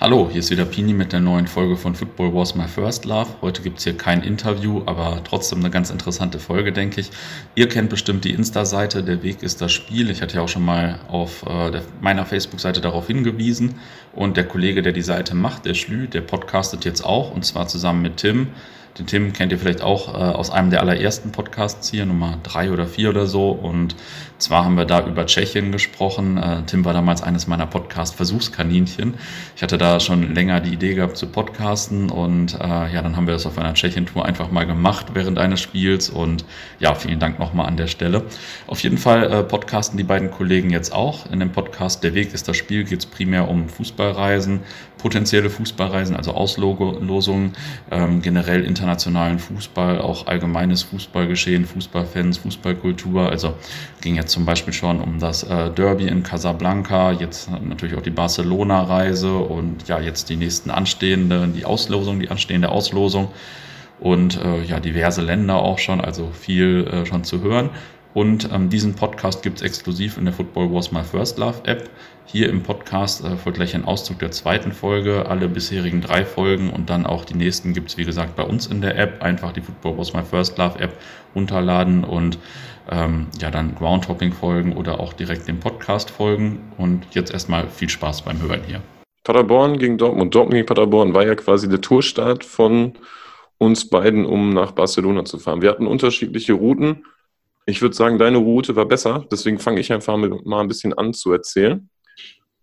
Hallo, hier ist wieder Pini mit der neuen Folge von Football Was My First Love. Heute gibt es hier kein Interview, aber trotzdem eine ganz interessante Folge, denke ich. Ihr kennt bestimmt die Insta-Seite, der Weg ist das Spiel. Ich hatte ja auch schon mal auf äh, der, meiner Facebook-Seite darauf hingewiesen. Und der Kollege, der die Seite macht, der Schlü, der podcastet jetzt auch, und zwar zusammen mit Tim. Den Tim kennt ihr vielleicht auch äh, aus einem der allerersten Podcasts hier, Nummer drei oder vier oder so. Und zwar haben wir da über Tschechien gesprochen. Äh, Tim war damals eines meiner Podcast-Versuchskaninchen. Ich hatte da schon länger die Idee gehabt zu podcasten und äh, ja, dann haben wir das auf einer Tschechien-Tour einfach mal gemacht während eines Spiels. Und ja, vielen Dank nochmal an der Stelle. Auf jeden Fall äh, podcasten die beiden Kollegen jetzt auch. In dem Podcast Der Weg ist das Spiel geht es primär um Fußballreisen, potenzielle Fußballreisen, also Auslosungen, ähm, generell internationalen Fußball, auch allgemeines Fußballgeschehen, Fußballfans, Fußballkultur. Also ging jetzt zum Beispiel schon um das äh, Derby in Casablanca, jetzt natürlich auch die Barcelona-Reise und ja, jetzt die nächsten anstehenden, die Auslosung, die anstehende Auslosung und äh, ja, diverse Länder auch schon, also viel äh, schon zu hören. Und ähm, diesen Podcast gibt's exklusiv in der Football Was My First Love App. Hier im Podcast äh, folgt gleich ein Auszug der zweiten Folge, alle bisherigen drei Folgen und dann auch die nächsten gibt's wie gesagt, bei uns in der App. Einfach die Football Was My First Love App runterladen und ähm, ja, dann Groundhopping folgen oder auch direkt dem Podcast folgen. Und jetzt erstmal viel Spaß beim Hören hier. Paderborn gegen Dortmund. Dortmund gegen Paderborn war ja quasi der Tourstart von uns beiden, um nach Barcelona zu fahren. Wir hatten unterschiedliche Routen. Ich würde sagen, deine Route war besser, deswegen fange ich einfach mal ein bisschen an zu erzählen.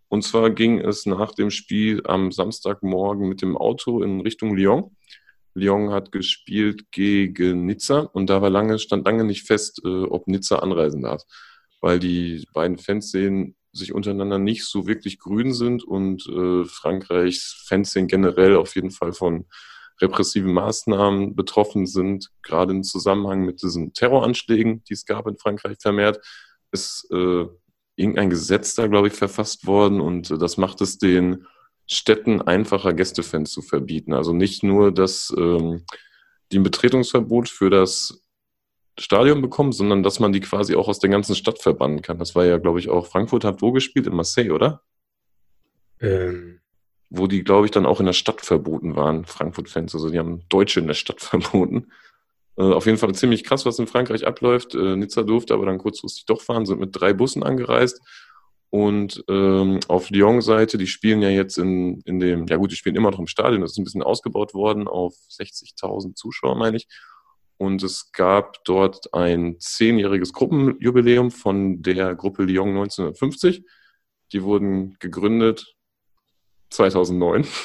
Und zwar ging es nach dem Spiel am Samstagmorgen mit dem Auto in Richtung Lyon. Lyon hat gespielt gegen Nizza und da war lange, stand lange nicht fest, äh, ob Nizza anreisen darf, weil die beiden Fanszenen sich untereinander nicht so wirklich grün sind und äh, Frankreichs Fanszenen generell auf jeden Fall von repressiven Maßnahmen betroffen sind, gerade im Zusammenhang mit diesen Terroranschlägen, die es gab in Frankreich vermehrt, ist äh, irgendein Gesetz da, glaube ich, verfasst worden und äh, das macht es den Städten einfacher, Gästefans zu verbieten. Also nicht nur, dass ähm, die ein Betretungsverbot für das Stadion bekommen, sondern dass man die quasi auch aus der ganzen Stadt verbannen kann. Das war ja, glaube ich, auch Frankfurt hat wo gespielt? In Marseille, oder? Ähm, wo die, glaube ich, dann auch in der Stadt verboten waren, Frankfurt-Fans. Also die haben Deutsche in der Stadt verboten. Äh, auf jeden Fall ziemlich krass, was in Frankreich abläuft. Äh, Nizza durfte aber dann kurzfristig doch fahren, sind mit drei Bussen angereist. Und ähm, auf Lyon-Seite, die spielen ja jetzt in, in dem, ja gut, die spielen immer noch im Stadion, das ist ein bisschen ausgebaut worden auf 60.000 Zuschauer, meine ich. Und es gab dort ein zehnjähriges Gruppenjubiläum von der Gruppe Lyon 1950. Die wurden gegründet 2009.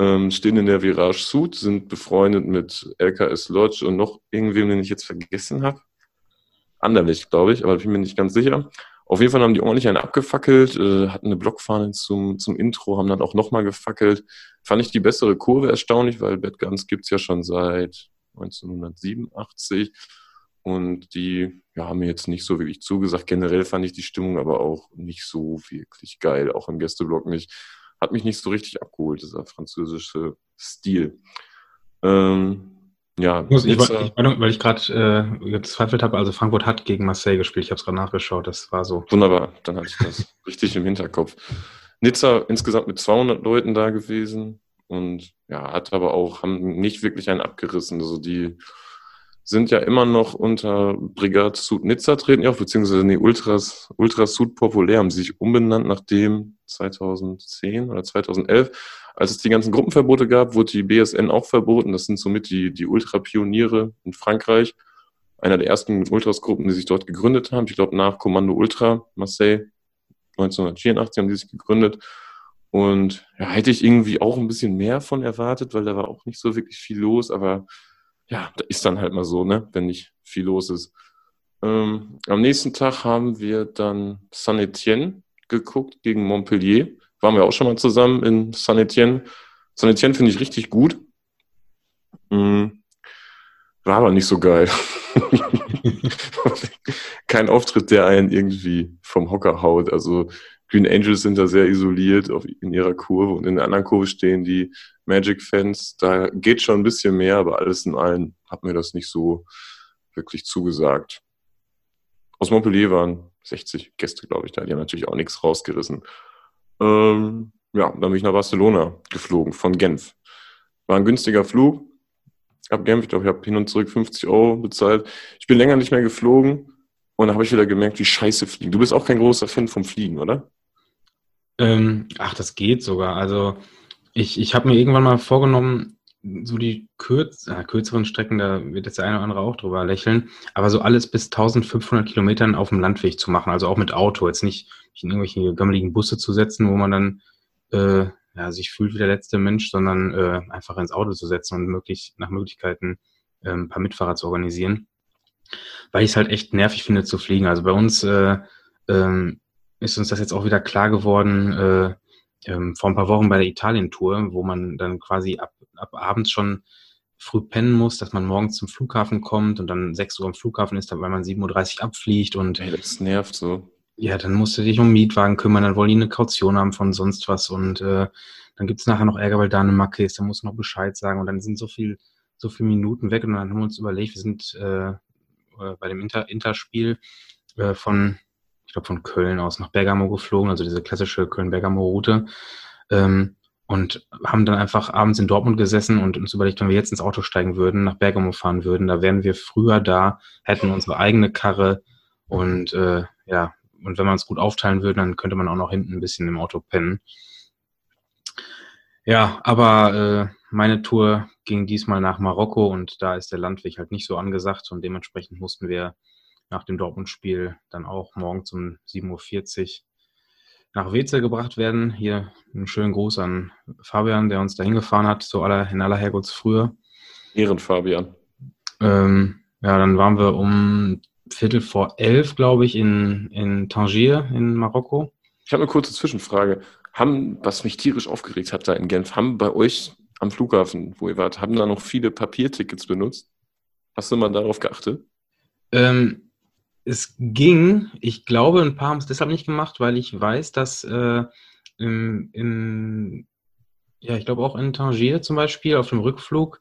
ähm, stehen in der Virage Sud, sind befreundet mit LKS Lodge und noch irgendwem, den ich jetzt vergessen habe. Anderlich, glaube ich, aber ich bin mir nicht ganz sicher. Auf jeden Fall haben die ordentlich einen abgefackelt, äh, hatten eine Blockfahne zum, zum Intro, haben dann auch nochmal gefackelt. Fand ich die bessere Kurve erstaunlich, weil Bad Guns gibt es ja schon seit 1987 und die ja, haben mir jetzt nicht so wirklich zugesagt. Generell fand ich die Stimmung aber auch nicht so wirklich geil, auch im Gästeblock nicht hat mich nicht so richtig abgeholt, dieser französische Stil. Ähm, ja, ich, ich, ich, weil ich gerade äh, jetzt zweifelt habe, also Frankfurt hat gegen Marseille gespielt, ich habe es gerade nachgeschaut, das war so. Wunderbar, dann hatte ich das richtig im Hinterkopf. Nizza insgesamt mit 200 Leuten da gewesen und ja, hat aber auch, haben nicht wirklich einen abgerissen. Also die sind ja immer noch unter Brigade Sud Nizza treten ja auch, beziehungsweise nee, Ultras, Ultras Sud Populär haben sich umbenannt, nachdem 2010 oder 2011, als es die ganzen Gruppenverbote gab, wurde die BSN auch verboten. Das sind somit die, die Ultra-Pioniere in Frankreich. Einer der ersten Ultras-Gruppen, die sich dort gegründet haben. Ich glaube, nach Kommando Ultra Marseille 1984 haben die sich gegründet. Und ja, hätte ich irgendwie auch ein bisschen mehr von erwartet, weil da war auch nicht so wirklich viel los, aber ja, da ist dann halt mal so, ne, wenn nicht viel los ist. Ähm, am nächsten Tag haben wir dann Saint-Etienne geguckt gegen Montpellier. Waren wir auch schon mal zusammen in Saint-Etienne. Saint-Etienne finde ich richtig gut. Mhm. War aber nicht so geil. Kein Auftritt, der einen irgendwie vom Hocker haut. Also Green Angels sind da sehr isoliert auf, in ihrer Kurve und in der anderen Kurve stehen die Magic-Fans. Da geht schon ein bisschen mehr, aber alles in allem hat mir das nicht so wirklich zugesagt. Aus Montpellier waren 60 Gäste, glaube ich, da. Die haben natürlich auch nichts rausgerissen. Ähm, ja, dann bin ich nach Barcelona geflogen von Genf. War ein günstiger Flug. Ab Genf, ich glaube, ich habe hin und zurück 50 Euro bezahlt. Ich bin länger nicht mehr geflogen und da habe ich wieder gemerkt, wie scheiße fliegen. Du bist auch kein großer Fan vom Fliegen, oder? Ähm, ach, das geht sogar. Also ich, ich habe mir irgendwann mal vorgenommen, so die kürz, äh, kürzeren Strecken, da wird jetzt der eine oder andere auch drüber lächeln, aber so alles bis 1500 Kilometern auf dem Landweg zu machen, also auch mit Auto, jetzt nicht, in irgendwelche gammeligen Busse zu setzen, wo man dann äh, ja, sich fühlt wie der letzte Mensch, sondern äh, einfach ins Auto zu setzen und möglich, nach Möglichkeiten äh, ein paar Mitfahrer zu organisieren. Weil ich es halt echt nervig finde zu fliegen. Also bei uns äh, ähm, ist uns das jetzt auch wieder klar geworden, äh, ähm, vor ein paar Wochen bei der Italien-Tour, wo man dann quasi ab, ab abends schon früh pennen muss, dass man morgens zum Flughafen kommt und dann 6 Uhr am Flughafen ist, weil man 7.30 Uhr abfliegt und. Ey, das nervt so. Ja, dann musst du dich um Mietwagen kümmern, dann wollen die eine Kaution haben von sonst was und äh, dann gibt's nachher noch Ärger, weil da eine Macke ist, dann musst du noch Bescheid sagen und dann sind so viel, so viele Minuten weg und dann haben wir uns überlegt, wir sind äh, äh bei dem Inter Interspiel äh, von ich glaube, von Köln aus nach Bergamo geflogen, also diese klassische Köln-Bergamo-Route. Ähm, und haben dann einfach abends in Dortmund gesessen und uns überlegt, wenn wir jetzt ins Auto steigen würden, nach Bergamo fahren würden, da wären wir früher da, hätten unsere eigene Karre und äh, ja, und wenn man es gut aufteilen würde, dann könnte man auch noch hinten ein bisschen im Auto pennen. Ja, aber äh, meine Tour ging diesmal nach Marokko und da ist der Landweg halt nicht so angesagt und dementsprechend mussten wir nach dem Dortmund-Spiel dann auch morgens um 7.40 Uhr nach Weze gebracht werden. Hier einen schönen Gruß an Fabian, der uns da hingefahren hat, so aller, in aller Herrgottsfrühe. Ehren, Fabian. Ähm, ja, dann waren wir um Viertel vor elf, glaube ich, in, in Tangier in Marokko. Ich habe eine kurze Zwischenfrage. Haben, was mich tierisch aufgeregt hat da in Genf, haben bei euch am Flughafen, wo ihr wart, haben da noch viele Papiertickets benutzt? Hast du mal darauf geachtet? Ähm, es ging, ich glaube, ein paar haben es deshalb nicht gemacht, weil ich weiß, dass äh, im, im, ja, ich glaube auch in Tangier zum Beispiel auf dem Rückflug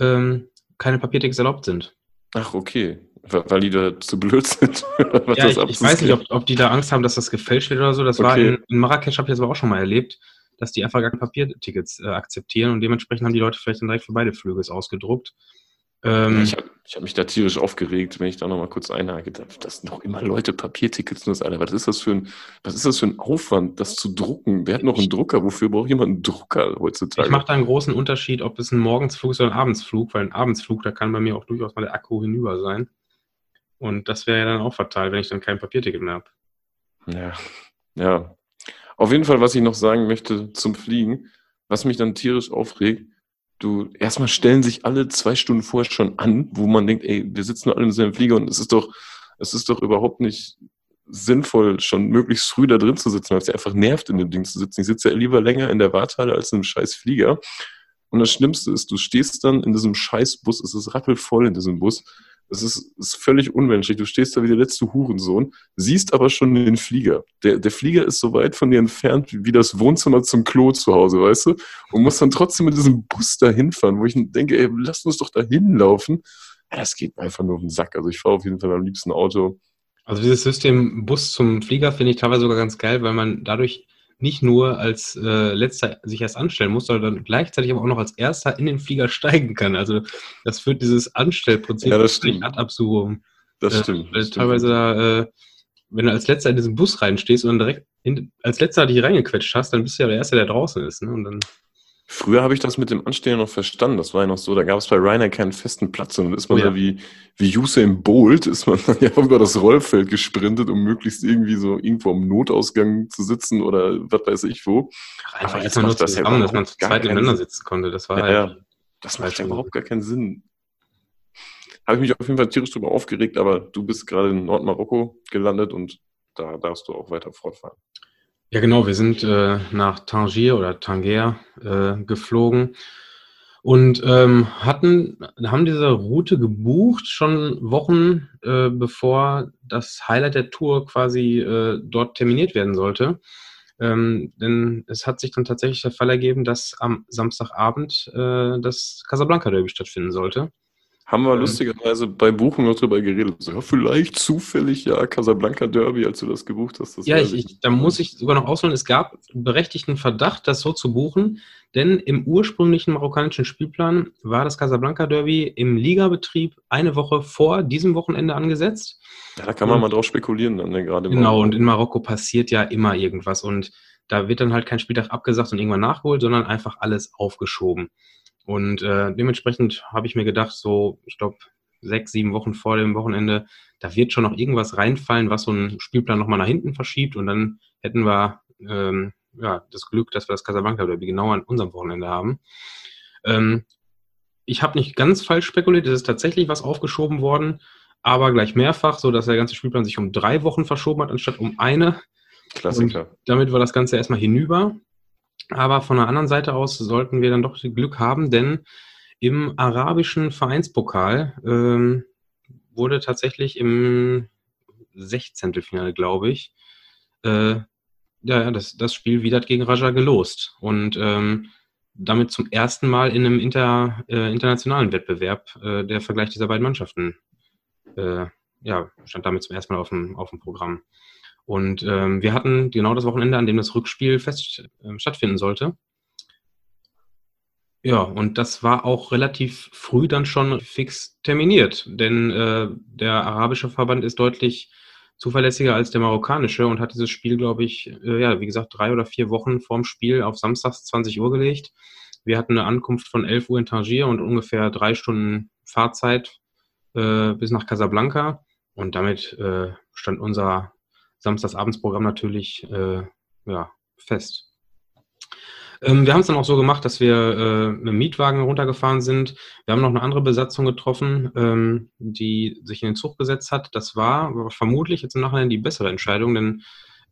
ähm, keine Papiertickets erlaubt sind. Ach, okay. Weil die da zu blöd sind. ja, ich, ich weiß nicht, ob, ob, die da Angst haben, dass das gefälscht wird oder so. Das okay. war in, in Marrakesch, habe ich das aber auch schon mal erlebt, dass die einfach gar keine Papiertickets äh, akzeptieren und dementsprechend haben die Leute vielleicht dann direkt für beide Flüge ausgedruckt. Ähm, ich habe hab mich da tierisch aufgeregt, wenn ich da nochmal kurz einhake. Dass noch immer Leute Papiertickets nutzen. Alter, was ist das für ein, was ist das für ein Aufwand, das zu drucken? Wer hat noch einen Drucker? Wofür braucht jemand einen Drucker heutzutage? Ich mache da einen großen Unterschied, ob es ein Morgensflug ist oder ein Abendsflug, weil ein Abendsflug, da kann bei mir auch durchaus mal der Akku hinüber sein. Und das wäre ja dann auch fatal, wenn ich dann kein Papierticket mehr habe. Ja, ja. Auf jeden Fall, was ich noch sagen möchte zum Fliegen, was mich dann tierisch aufregt, du, erstmal stellen sich alle zwei Stunden vorher schon an, wo man denkt, ey, wir sitzen alle in selben Flieger und es ist doch, es ist doch überhaupt nicht sinnvoll, schon möglichst früh da drin zu sitzen, weil es ja einfach nervt, in dem Ding zu sitzen. Ich sitze ja lieber länger in der Warthalle als in einem scheiß Flieger. Und das Schlimmste ist, du stehst dann in diesem scheiß Bus, es ist rappelvoll in diesem Bus es ist, ist völlig unmenschlich. Du stehst da wie der letzte Hurensohn, siehst aber schon den Flieger. Der, der Flieger ist so weit von dir entfernt wie das Wohnzimmer zum Klo zu Hause, weißt du? Und musst dann trotzdem mit diesem Bus da hinfahren, wo ich denke, ey, lass uns doch da hinlaufen. Ja, das geht einfach nur auf den Sack. Also ich fahre auf jeden Fall am liebsten Auto. Also dieses System Bus zum Flieger finde ich teilweise sogar ganz geil, weil man dadurch nicht nur als äh, letzter sich erst anstellen muss, sondern dann gleichzeitig aber auch noch als erster in den Flieger steigen kann. Also das führt dieses Anstellprinzip ja, das stimmt. ad absurdum. Das äh, stimmt. Weil das teilweise da, äh, wenn du als letzter in diesen Bus reinstehst und dann direkt in, als letzter dich reingequetscht hast, dann bist du ja der Erste, der draußen ist. Ne? Und dann Früher habe ich das mit dem Anstehen noch verstanden. Das war ja noch so, da gab es bei Ryanair keinen festen Platz. Und dann ist man oh ja. da wie, wie Usain Bolt, ist man dann ja über das Rollfeld gesprintet, um möglichst irgendwie so irgendwo am Notausgang zu sitzen oder was weiß ich wo. Einfach erstmal nur zusammen, ja dass man zu zweit nebeneinander sitzen konnte. Das war ja, halt, ja. Das macht ja überhaupt gar keinen Sinn. Habe ich mich auf jeden Fall tierisch drüber aufgeregt, aber du bist gerade in Nordmarokko gelandet und da darfst du auch weiter fortfahren. Ja, genau. Wir sind äh, nach Tangier oder Tangier äh, geflogen und ähm, hatten, haben diese Route gebucht schon Wochen äh, bevor das Highlight der Tour quasi äh, dort terminiert werden sollte. Ähm, denn es hat sich dann tatsächlich der Fall ergeben, dass am Samstagabend äh, das Casablanca Derby stattfinden sollte. Haben wir lustigerweise bei Buchung noch drüber geredet. So, ja, vielleicht zufällig ja Casablanca Derby, als du das gebucht hast. Das Ja, ich, ich, da muss ich sogar noch ausholen. Es gab berechtigten Verdacht, das so zu buchen, denn im ursprünglichen marokkanischen Spielplan war das Casablanca Derby im Ligabetrieb eine Woche vor diesem Wochenende angesetzt. Ja, da kann man mal drauf spekulieren dann, ne, gerade. Genau, Augenblick. und in Marokko passiert ja immer irgendwas und da wird dann halt kein Spieltag abgesagt und irgendwann nachgeholt, sondern einfach alles aufgeschoben. Und äh, dementsprechend habe ich mir gedacht, so, ich glaube, sechs, sieben Wochen vor dem Wochenende, da wird schon noch irgendwas reinfallen, was so einen Spielplan nochmal nach hinten verschiebt und dann hätten wir ähm, ja, das Glück, dass wir das Casablanca Derby genau an unserem Wochenende haben. Ähm, ich habe nicht ganz falsch spekuliert, es ist tatsächlich was aufgeschoben worden, aber gleich mehrfach, so dass der ganze Spielplan sich um drei Wochen verschoben hat, anstatt um eine. Klassiker. Damit war das Ganze erstmal hinüber. Aber von der anderen Seite aus sollten wir dann doch Glück haben, denn im arabischen Vereinspokal ähm, wurde tatsächlich im 16. Finale, glaube ich, äh, ja, das, das Spiel Widat gegen Raja gelost. Und ähm, damit zum ersten Mal in einem inter, äh, internationalen Wettbewerb äh, der Vergleich dieser beiden Mannschaften äh, ja, stand damit zum ersten Mal auf dem, auf dem Programm. Und ähm, wir hatten genau das Wochenende, an dem das Rückspiel fest äh, stattfinden sollte. Ja, und das war auch relativ früh dann schon fix terminiert, denn äh, der arabische Verband ist deutlich zuverlässiger als der marokkanische und hat dieses Spiel, glaube ich, äh, ja, wie gesagt, drei oder vier Wochen vorm Spiel auf samstags 20 Uhr gelegt. Wir hatten eine Ankunft von 11 Uhr in Tangier und ungefähr drei Stunden Fahrzeit äh, bis nach Casablanca. Und damit äh, stand unser Samstagsabendsprogramm natürlich äh, ja, fest. Ähm, wir haben es dann auch so gemacht, dass wir äh, mit dem Mietwagen runtergefahren sind. Wir haben noch eine andere Besatzung getroffen, ähm, die sich in den Zug gesetzt hat. Das war, vermutlich jetzt im Nachhinein die bessere Entscheidung, denn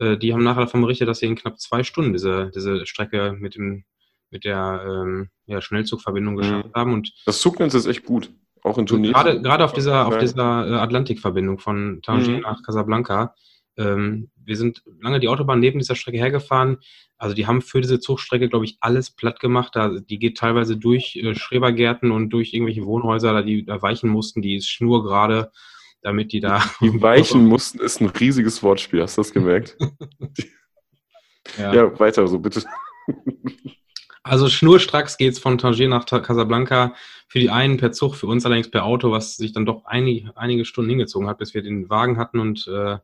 äh, die haben nachher davon berichtet, dass sie in knapp zwei Stunden diese, diese Strecke mit, dem, mit der ähm, ja, Schnellzugverbindung geschafft haben. Und Das Zugnetz ist echt gut. Auch in Tunesien. Gerade, gerade auf dieser, auf dieser äh, Atlantikverbindung von Tangier Mhm. nach Casablanca. Ähm, wir sind lange die Autobahn neben dieser Strecke hergefahren. Also die haben für diese Zugstrecke, glaube ich, alles platt gemacht. Da, die geht teilweise durch äh, Schrebergärten und durch irgendwelche Wohnhäuser, da die da weichen mussten. Die ist schnurgerade, damit die da. Die weichen mussten ist ein riesiges Wortspiel, hast du das gemerkt? Ja. ja, weiter so, bitte. Also schnurstracks geht's von Tangier nach Casablanca. Für die einen per Zug, für uns allerdings per Auto, was sich dann doch einige, einige Stunden hingezogen hat, bis wir den Wagen hatten und äh,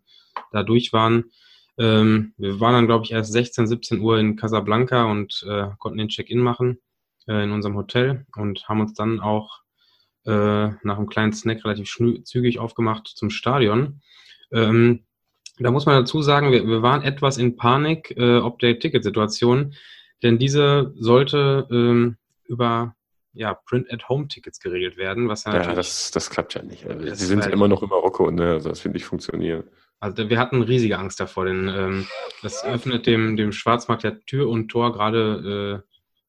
da durch waren. Ähm, wir waren dann, glaube ich, erst 16, 17 Uhr in Casablanca und äh, konnten den Check-in machen äh, in unserem Hotel und haben uns dann auch äh, nach einem kleinen Snack relativ zügig aufgemacht zum Stadion. Ähm, da muss man dazu sagen, wir, wir waren etwas in Panik äh, ob der Ticketsituation, denn diese sollte ähm, über ja, Print-at-Home-Tickets geregelt werden, was ja, Ja, das, das klappt ja nicht. Also, Sie sind war- immer noch in Marokko, ne? Also das wird nicht funktionieren. Also wir hatten riesige Angst davor, denn ähm, das öffnet dem, dem Schwarzmarkt ja Tür und Tor gerade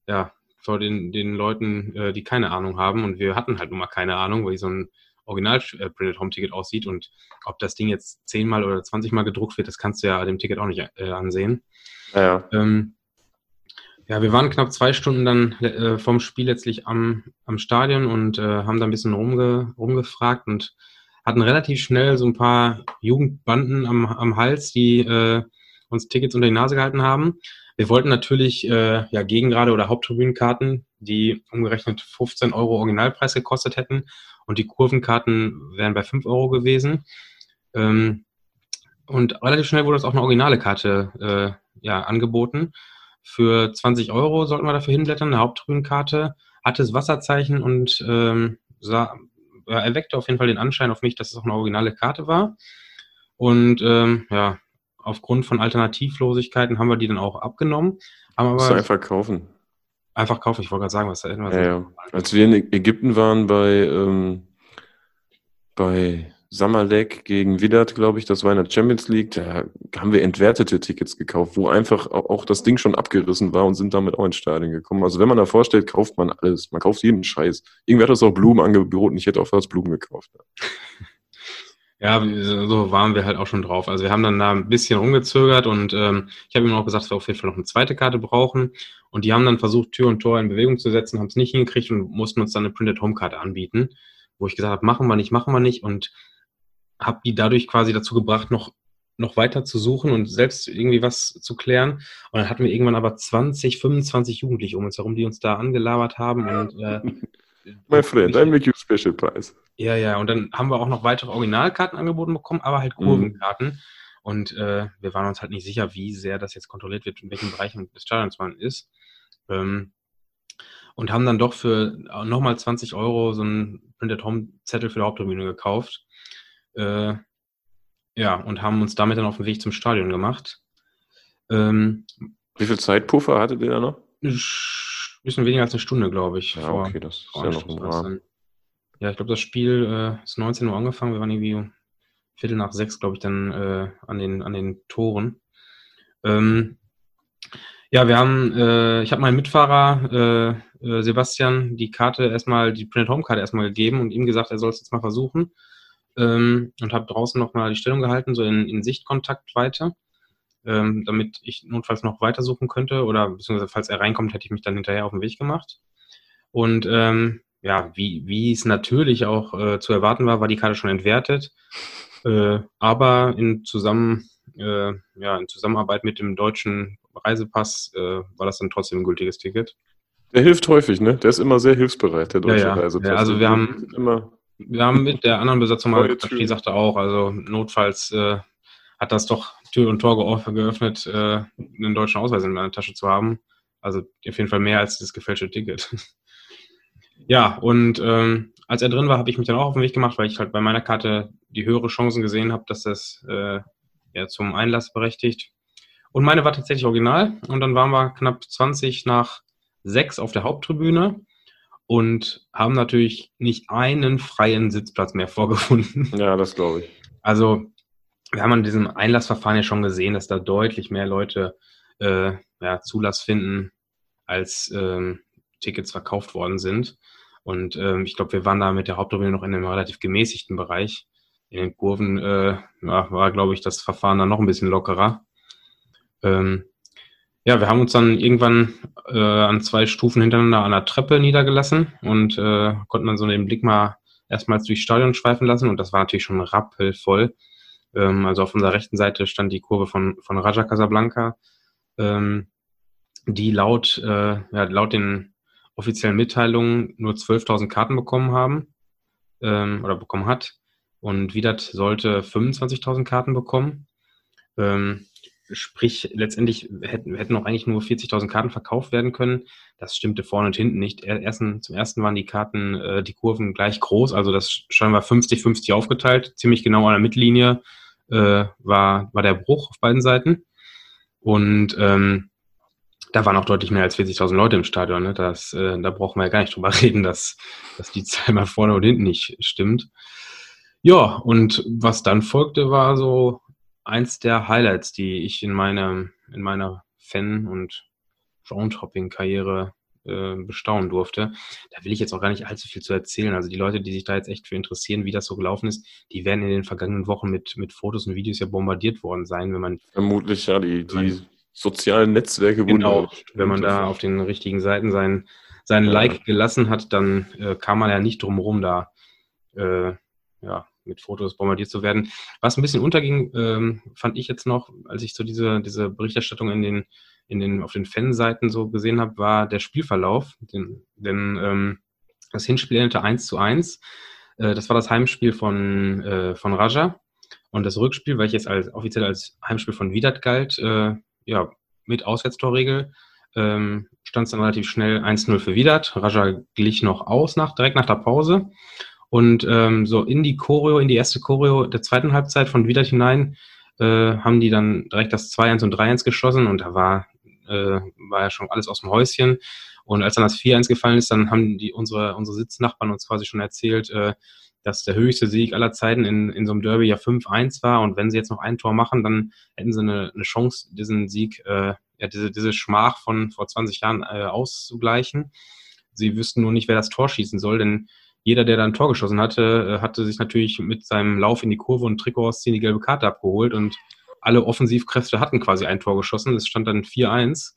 äh, ja, vor den, den Leuten, äh, die keine Ahnung haben. Und wir hatten halt nun mal keine Ahnung, wie so ein original äh, aussieht. Und ob das Ding jetzt zehnmal oder zwanzigmal gedruckt wird, das kannst du ja dem Ticket auch nicht äh, ansehen. Naja, Ähm, ja, wir waren knapp zwei Stunden dann äh, vom Spiel letztlich am, am Stadion und äh, haben da ein bisschen rumge, rumgefragt und hatten relativ schnell so ein paar Jugendbanden am, am Hals, die äh, uns Tickets unter die Nase gehalten haben. Wir wollten natürlich äh, ja Gegengrade oder Haupttribünenkarten, die umgerechnet 15 Euro Originalpreis gekostet hätten und die Kurvenkarten wären bei 5 Euro gewesen. Ähm, und relativ schnell wurde uns auch eine originale Karte äh, ja, angeboten. Für 20 Euro sollten wir dafür hinblättern, eine Haupttribünenkarte, hatte das Wasserzeichen und ähm, sah, ja, erweckte auf jeden Fall den Anschein auf mich, dass es auch eine originale Karte war. Und ähm, ja, aufgrund von Alternativlosigkeiten haben wir die dann auch abgenommen. Haben aber einfach kaufen. einfach kaufen, ich wollte gerade sagen, was da Ja, ja. Als wir in Ägypten waren bei, ähm, bei Samalek gegen Widat, glaube ich, das war in der Champions League, da haben wir entwertete Tickets gekauft, wo einfach au- auch das Ding schon abgerissen war und sind damit auch ins Stadion gekommen. Also wenn man da vorstellt, kauft man alles. Man kauft jeden Scheiß. Irgendwer hat uns auch Blumen angeboten. Ich hätte auch fast Blumen gekauft. Ja, so waren wir halt auch schon drauf. Also wir haben dann da ein bisschen rumgezögert und ähm, ich habe ihm auch gesagt, dass wir auf jeden Fall noch eine zweite Karte brauchen. Und die haben dann versucht, Tür und Tor in Bewegung zu setzen, haben es nicht hingekriegt und mussten uns dann eine Printed Home Karte anbieten. wo ich gesagt habe, machen wir nicht, machen wir nicht und habe die dadurch quasi dazu gebracht, noch noch weiter zu suchen und selbst irgendwie was zu klären. Und dann hatten wir irgendwann aber 20, 25 Jugendliche um uns herum, die uns da angelabert haben. Und, äh, My friend, I make you special prize. Ja, ja, und dann haben wir auch noch weitere Originalkarten angeboten bekommen, aber halt mhm. Kurvenkarten. Mhm. Und äh, wir waren uns halt nicht sicher, wie sehr das jetzt kontrolliert wird, in welchen Bereichen des Stadions man ist. Ähm, und haben dann doch für nochmal 20 Euro so einen Printed Home Zettel für die Haupttribüne gekauft. Äh, ja, und haben uns damit dann auf den Weg zum Stadion gemacht. Ähm, Wie viel Zeitpuffer hattet ihr da noch? Ein bisschen weniger als eine Stunde, glaube ich. Ja, vor, okay, das ist ja noch ein Rahmen. Ja, ich glaube, das Spiel äh, ist 19 Uhr angefangen. Wir waren irgendwie Viertel nach sechs, glaube ich, dann äh, an, den, an den Toren. Ähm, ja, wir haben, äh, ich habe meinem Mitfahrer äh, äh, Sebastian die Karte erstmal, die Printed Home Karte erstmal gegeben und ihm gesagt, er soll es jetzt mal versuchen ähm, und habe draußen nochmal die Stellung gehalten, so in, in Sichtkontakt weiter, ähm, damit ich notfalls noch weitersuchen könnte oder beziehungsweise falls er reinkommt, hätte ich mich dann hinterher auf den Weg gemacht. Und ähm, ja, wie, wie es natürlich auch äh, zu erwarten war, war die Karte schon entwertet. Äh, aber in, zusammen, äh, ja, in Zusammenarbeit mit dem deutschen Reisepass äh, war das dann trotzdem ein gültiges Ticket. Der hilft häufig, ne? Der ist immer sehr hilfsbereit, der deutsche ja, ja. Reisepass. Ja, also wir haben immer wir haben mit der anderen Besatzung mal gesprochen, die sagte auch, also notfalls äh, hat das doch Tür und Tor geöffnet, äh, einen deutschen Ausweis in meiner Tasche zu haben. Also auf jeden Fall mehr als das gefälschte Ticket. ja, und ähm, als er drin war, habe ich mich dann auch auf den Weg gemacht, weil ich halt bei meiner Karte die höhere Chancen gesehen habe, dass das äh, ja, zum Einlass berechtigt. Und meine war tatsächlich original. Und dann waren wir knapp 20 nach 6 auf der Haupttribüne und haben natürlich nicht einen freien Sitzplatz mehr vorgefunden. Ja, das glaube ich. Also wir haben an diesem Einlassverfahren ja schon gesehen, dass da deutlich mehr Leute äh, ja, Zulass finden, als ähm, Tickets verkauft worden sind. Und ähm, ich glaube, wir waren da mit der Haupttribüne noch in einem relativ gemäßigten Bereich. In den Kurven äh, war, glaube ich, das Verfahren dann noch ein bisschen lockerer. Ähm, ja, wir haben uns dann irgendwann äh, an zwei Stufen hintereinander an der Treppe niedergelassen und äh, konnten dann so den Blick mal erstmals durchs Stadion schweifen lassen und das war natürlich schon rappelvoll. Ähm, also auf unserer rechten Seite stand die Kurve von, von Raja Casablanca, ähm, die laut, äh, ja, laut den offiziellen Mitteilungen nur 12.000 Karten bekommen haben ähm, oder bekommen hat und Widat sollte 25.000 Karten bekommen. Ähm, Sprich, letztendlich hätten, hätten auch eigentlich nur 40.000 Karten verkauft werden können. Das stimmte vorne und hinten nicht. Ersten, zum ersten waren die Karten, äh, die Kurven gleich groß, also das scheinbar 50-50 aufgeteilt, ziemlich genau an der Mittellinie äh, war, war der Bruch auf beiden Seiten. Und ähm, da waren auch deutlich mehr als 40.000 Leute im Stadion. Ne? Das, äh, da brauchen wir ja gar nicht drüber reden, dass, dass die Zahl mal vorne und hinten nicht stimmt. Ja, und was dann folgte, war so eins der Highlights, die ich in, meine, in meiner Fan- und Roundhopping-Karriere äh, bestaunen durfte. Da will ich jetzt auch gar nicht allzu viel zu erzählen. Also die Leute, die sich da jetzt echt für interessieren, wie das so gelaufen ist, die werden in den vergangenen Wochen mit, mit Fotos und Videos ja bombardiert worden sein, wenn man. Vermutlich, ja, die, die sozialen Netzwerke wurden genau, wenn man da auf den richtigen Seiten sein, sein ja. Like gelassen hat, dann äh, kam man ja nicht drum rum, da äh, ja, mit Fotos bombardiert zu werden. Was ein bisschen unterging, ähm, fand ich jetzt noch, als ich so diese, diese Berichterstattung in den, in den, auf den Fanseiten so gesehen habe, war der Spielverlauf. Den, denn ähm, das Hinspiel endete 1 zu 1. Äh, das war das Heimspiel von, äh, von Raja. Und das Rückspiel, welches als, offiziell als Heimspiel von Widat galt, äh, ja, mit Auswärtstorregel, ähm, stand es dann relativ schnell 1-0 für Widat. Raja glich noch aus nach, direkt nach der Pause. Und ähm, so in die Choreo, in die erste Choreo der zweiten Halbzeit von Wiedert hinein, äh, haben die dann direkt das 2-1 und 3-1 geschossen und da war, äh, war ja schon alles aus dem Häuschen. Und als dann das 4-1 gefallen ist, dann haben die unsere, unsere Sitznachbarn uns quasi schon erzählt, äh, dass der höchste Sieg aller Zeiten in, in so einem Derby ja 5-1 war. Und wenn sie jetzt noch ein Tor machen, dann hätten sie eine, eine Chance, diesen Sieg, äh, ja, diese, diese Schmach von vor 20 Jahren äh, auszugleichen. Sie wüssten nur nicht, wer das Tor schießen soll, denn jeder, der da ein Tor geschossen hatte, äh, hatte sich natürlich mit seinem Lauf in die Kurve und Trikot ausziehen die gelbe Karte abgeholt und alle Offensivkräfte hatten quasi ein Tor geschossen. Es stand dann 4-1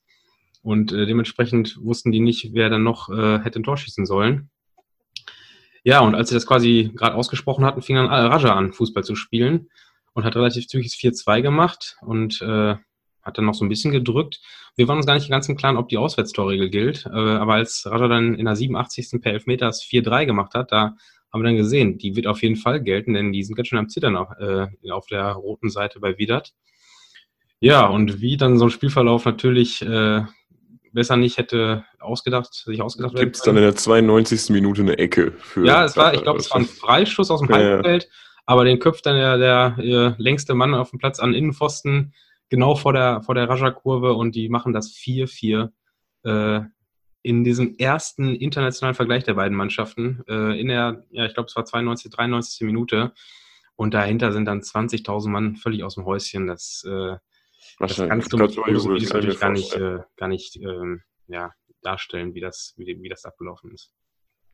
und äh, dementsprechend wussten die nicht, wer dann noch äh, hätte ein Tor schießen sollen. Ja, und als sie das quasi gerade ausgesprochen hatten, fing dann Raja an, Fußball zu spielen und hat relativ zügig 4-2 gemacht und äh, hat dann noch so ein bisschen gedrückt. Wir waren uns gar nicht ganz im Klaren, ob die Auswärtstorregel gilt, äh, aber als Raja dann in der 87. per Elfmeters 4-3 gemacht hat, da haben wir dann gesehen, die wird auf jeden Fall gelten, denn die sind ganz schön am Zittern auf, äh, auf der roten Seite bei Widat. Ja, und wie dann so ein Spielverlauf natürlich äh, besser nicht hätte ausgedacht, sich ausgedacht Gibt es dann in der 92. Minute eine Ecke für. Ja, es war, ich glaube, es war ein Freischuss aus dem Halbfeld, ja. aber den köpft dann der, der, der längste Mann auf dem Platz an Innenpfosten genau vor der, vor der Raja-Kurve und die machen das 4-4 äh, in diesem ersten internationalen Vergleich der beiden Mannschaften äh, in der, ja, ich glaube, es war 92, 93. Minute und dahinter sind dann 20.000 Mann völlig aus dem Häuschen. Das, äh, das kannst du natürlich gar nicht, äh, gar nicht ähm, ja, darstellen, wie das, wie, wie das abgelaufen ist.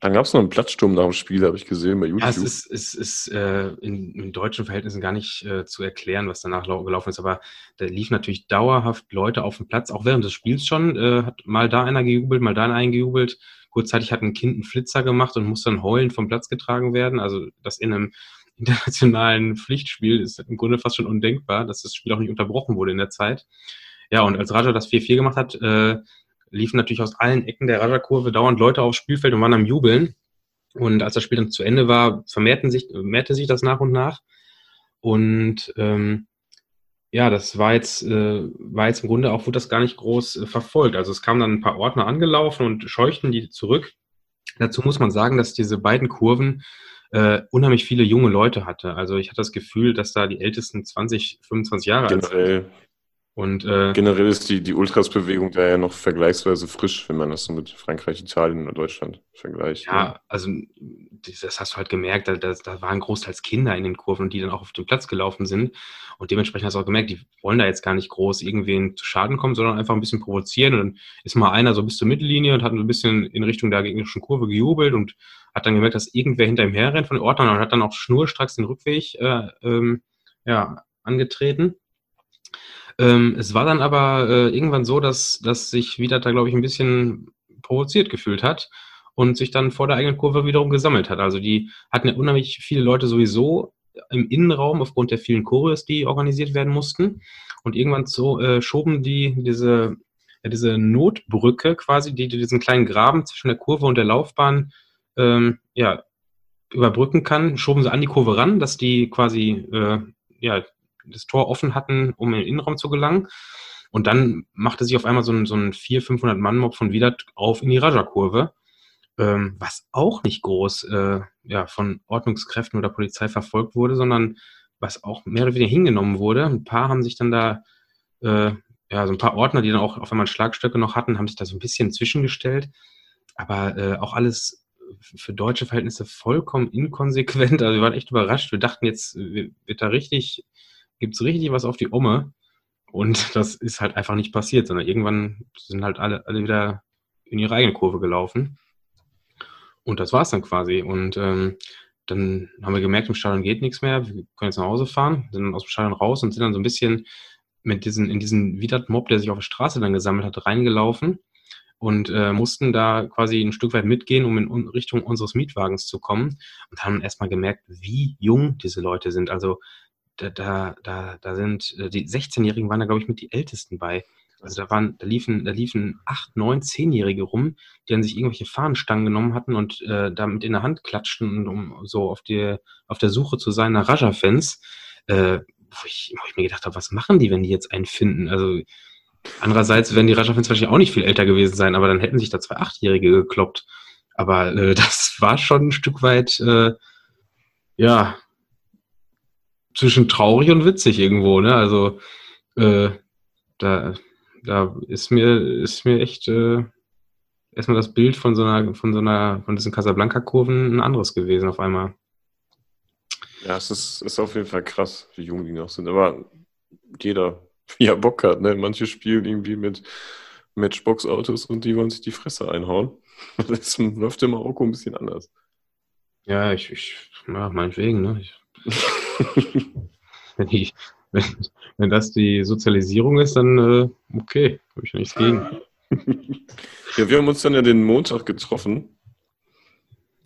Dann gab es noch einen Platzsturm nach dem Spiel, habe ich gesehen bei YouTube. Ja, es ist, es ist äh, in, in, deutschen Verhältnissen gar nicht äh, zu erklären, was danach gelaufen ist, aber da lief natürlich dauerhaft Leute auf dem Platz, auch während des Spiels schon, äh, hat mal da einer gejubelt, mal da einer eingejubelt. Kurzzeitig hat ein Kind einen Flitzer gemacht und musste dann heulend vom Platz getragen werden. Also das in einem internationalen Pflichtspiel ist im Grunde fast schon undenkbar, dass das Spiel auch nicht unterbrochen wurde in der Zeit. Ja, und als Raja das 4-4 gemacht hat, äh, liefen natürlich aus allen Ecken der Radarkurve dauernd Leute aufs Spielfeld und waren am Jubeln. Und als das Spiel dann zu Ende war, vermehrten sich, mehrte sich das nach und nach. Und ähm, ja, das war jetzt, äh, war jetzt im Grunde auch, wurde das gar nicht groß äh, verfolgt. Also es kamen dann ein paar Ordner angelaufen und scheuchten die zurück. Dazu muss man sagen, dass diese beiden Kurven äh, unheimlich viele junge Leute hatte. Also ich hatte das Gefühl, dass da die ältesten 20, 25 Jahre alt sind. Und, äh, Generell ist die, die Ultras-Bewegung da ja noch vergleichsweise frisch, wenn man das so mit Frankreich, Italien oder Deutschland vergleicht. Ja, ja. also das hast du halt gemerkt, da, da, da waren großteils Kinder in den Kurven, die dann auch auf den Platz gelaufen sind. Und dementsprechend hast du auch gemerkt, die wollen da jetzt gar nicht groß irgendwen zu Schaden kommen, sondern einfach ein bisschen provozieren. Und dann ist mal einer so bis zur Mittellinie und hat ein bisschen in Richtung der gegnerischen Kurve gejubelt und hat dann gemerkt, dass irgendwer hinter ihm herrennt von den Ordnern und hat dann auch schnurstracks den Rückweg äh, ähm, ja, angetreten. Ähm, es war dann aber äh, irgendwann so, dass, dass sich wieder da, glaube ich, ein bisschen provoziert gefühlt hat und sich dann vor der eigenen Kurve wiederum gesammelt hat. Also die hatten ja unheimlich viele Leute sowieso im Innenraum aufgrund der vielen Choreos, die organisiert werden mussten. Und irgendwann so äh, schoben die diese, ja, diese Notbrücke quasi, die, die diesen kleinen Graben zwischen der Kurve und der Laufbahn ähm, ja, überbrücken kann, schoben sie an die Kurve ran, dass die quasi äh, ja, das Tor offen hatten, um in den Innenraum zu gelangen. Und dann machte sich auf einmal so ein, so ein 400, 500 Mann-Mob von wieder auf in die Raja-Kurve, ähm, was auch nicht groß äh, ja, von Ordnungskräften oder Polizei verfolgt wurde, sondern was auch mehr oder weniger hingenommen wurde. Ein paar haben sich dann da, äh, ja, so ein paar Ordner, die dann auch auf einmal Schlagstöcke noch hatten, haben sich da so ein bisschen zwischengestellt. Aber äh, auch alles für deutsche Verhältnisse vollkommen inkonsequent. Also wir waren echt überrascht. Wir dachten jetzt, wird da richtig gibt es richtig was auf die Omme. Und das ist halt einfach nicht passiert, sondern irgendwann sind halt alle, alle wieder in ihre eigene Kurve gelaufen. Und das war es dann quasi. Und ähm, dann haben wir gemerkt, im Stadion geht nichts mehr. Wir können jetzt nach Hause fahren, sind dann aus dem Stadion raus und sind dann so ein bisschen mit diesen, in diesen Widat-Mob, der sich auf der Straße dann gesammelt hat, reingelaufen und äh, mussten da quasi ein Stück weit mitgehen, um in Richtung unseres Mietwagens zu kommen und haben erstmal gemerkt, wie jung diese Leute sind. Also da, da, da, da sind äh, die 16-Jährigen waren da, glaube ich, mit die Ältesten bei. Also da waren, da liefen, da liefen acht, neun, zehnjährige rum, die dann sich irgendwelche Fahnenstangen genommen hatten und äh, damit in der Hand klatschten, um so auf der auf der Suche zu sein nach Raja-Fans. Äh, wo, ich, wo ich mir gedacht habe, was machen die, wenn die jetzt einen finden? Also andererseits werden die Raja-Fans wahrscheinlich auch nicht viel älter gewesen sein, aber dann hätten sich da zwei Achtjährige gekloppt. Aber äh, das war schon ein Stück weit, äh, ja, zwischen traurig und witzig irgendwo, ne? Also äh, da, da ist mir, ist mir echt äh, erstmal das Bild von so einer, von so einer, von diesen Casablanca-Kurven ein anderes gewesen auf einmal. Ja, es ist, ist auf jeden Fall krass, wie jung die noch sind. Aber jeder, wie er Bock hat, ne? Manche spielen irgendwie mit Matchbox-Autos und die wollen sich die Fresse einhauen. Das läuft in Marokko ein bisschen anders. Ja, ich, ich ja, meinetwegen, ne? Ich, wenn, ich, wenn, wenn, das die Sozialisierung ist, dann äh, okay, habe ich nichts gegen. Ja, wir haben uns dann ja den Montag getroffen.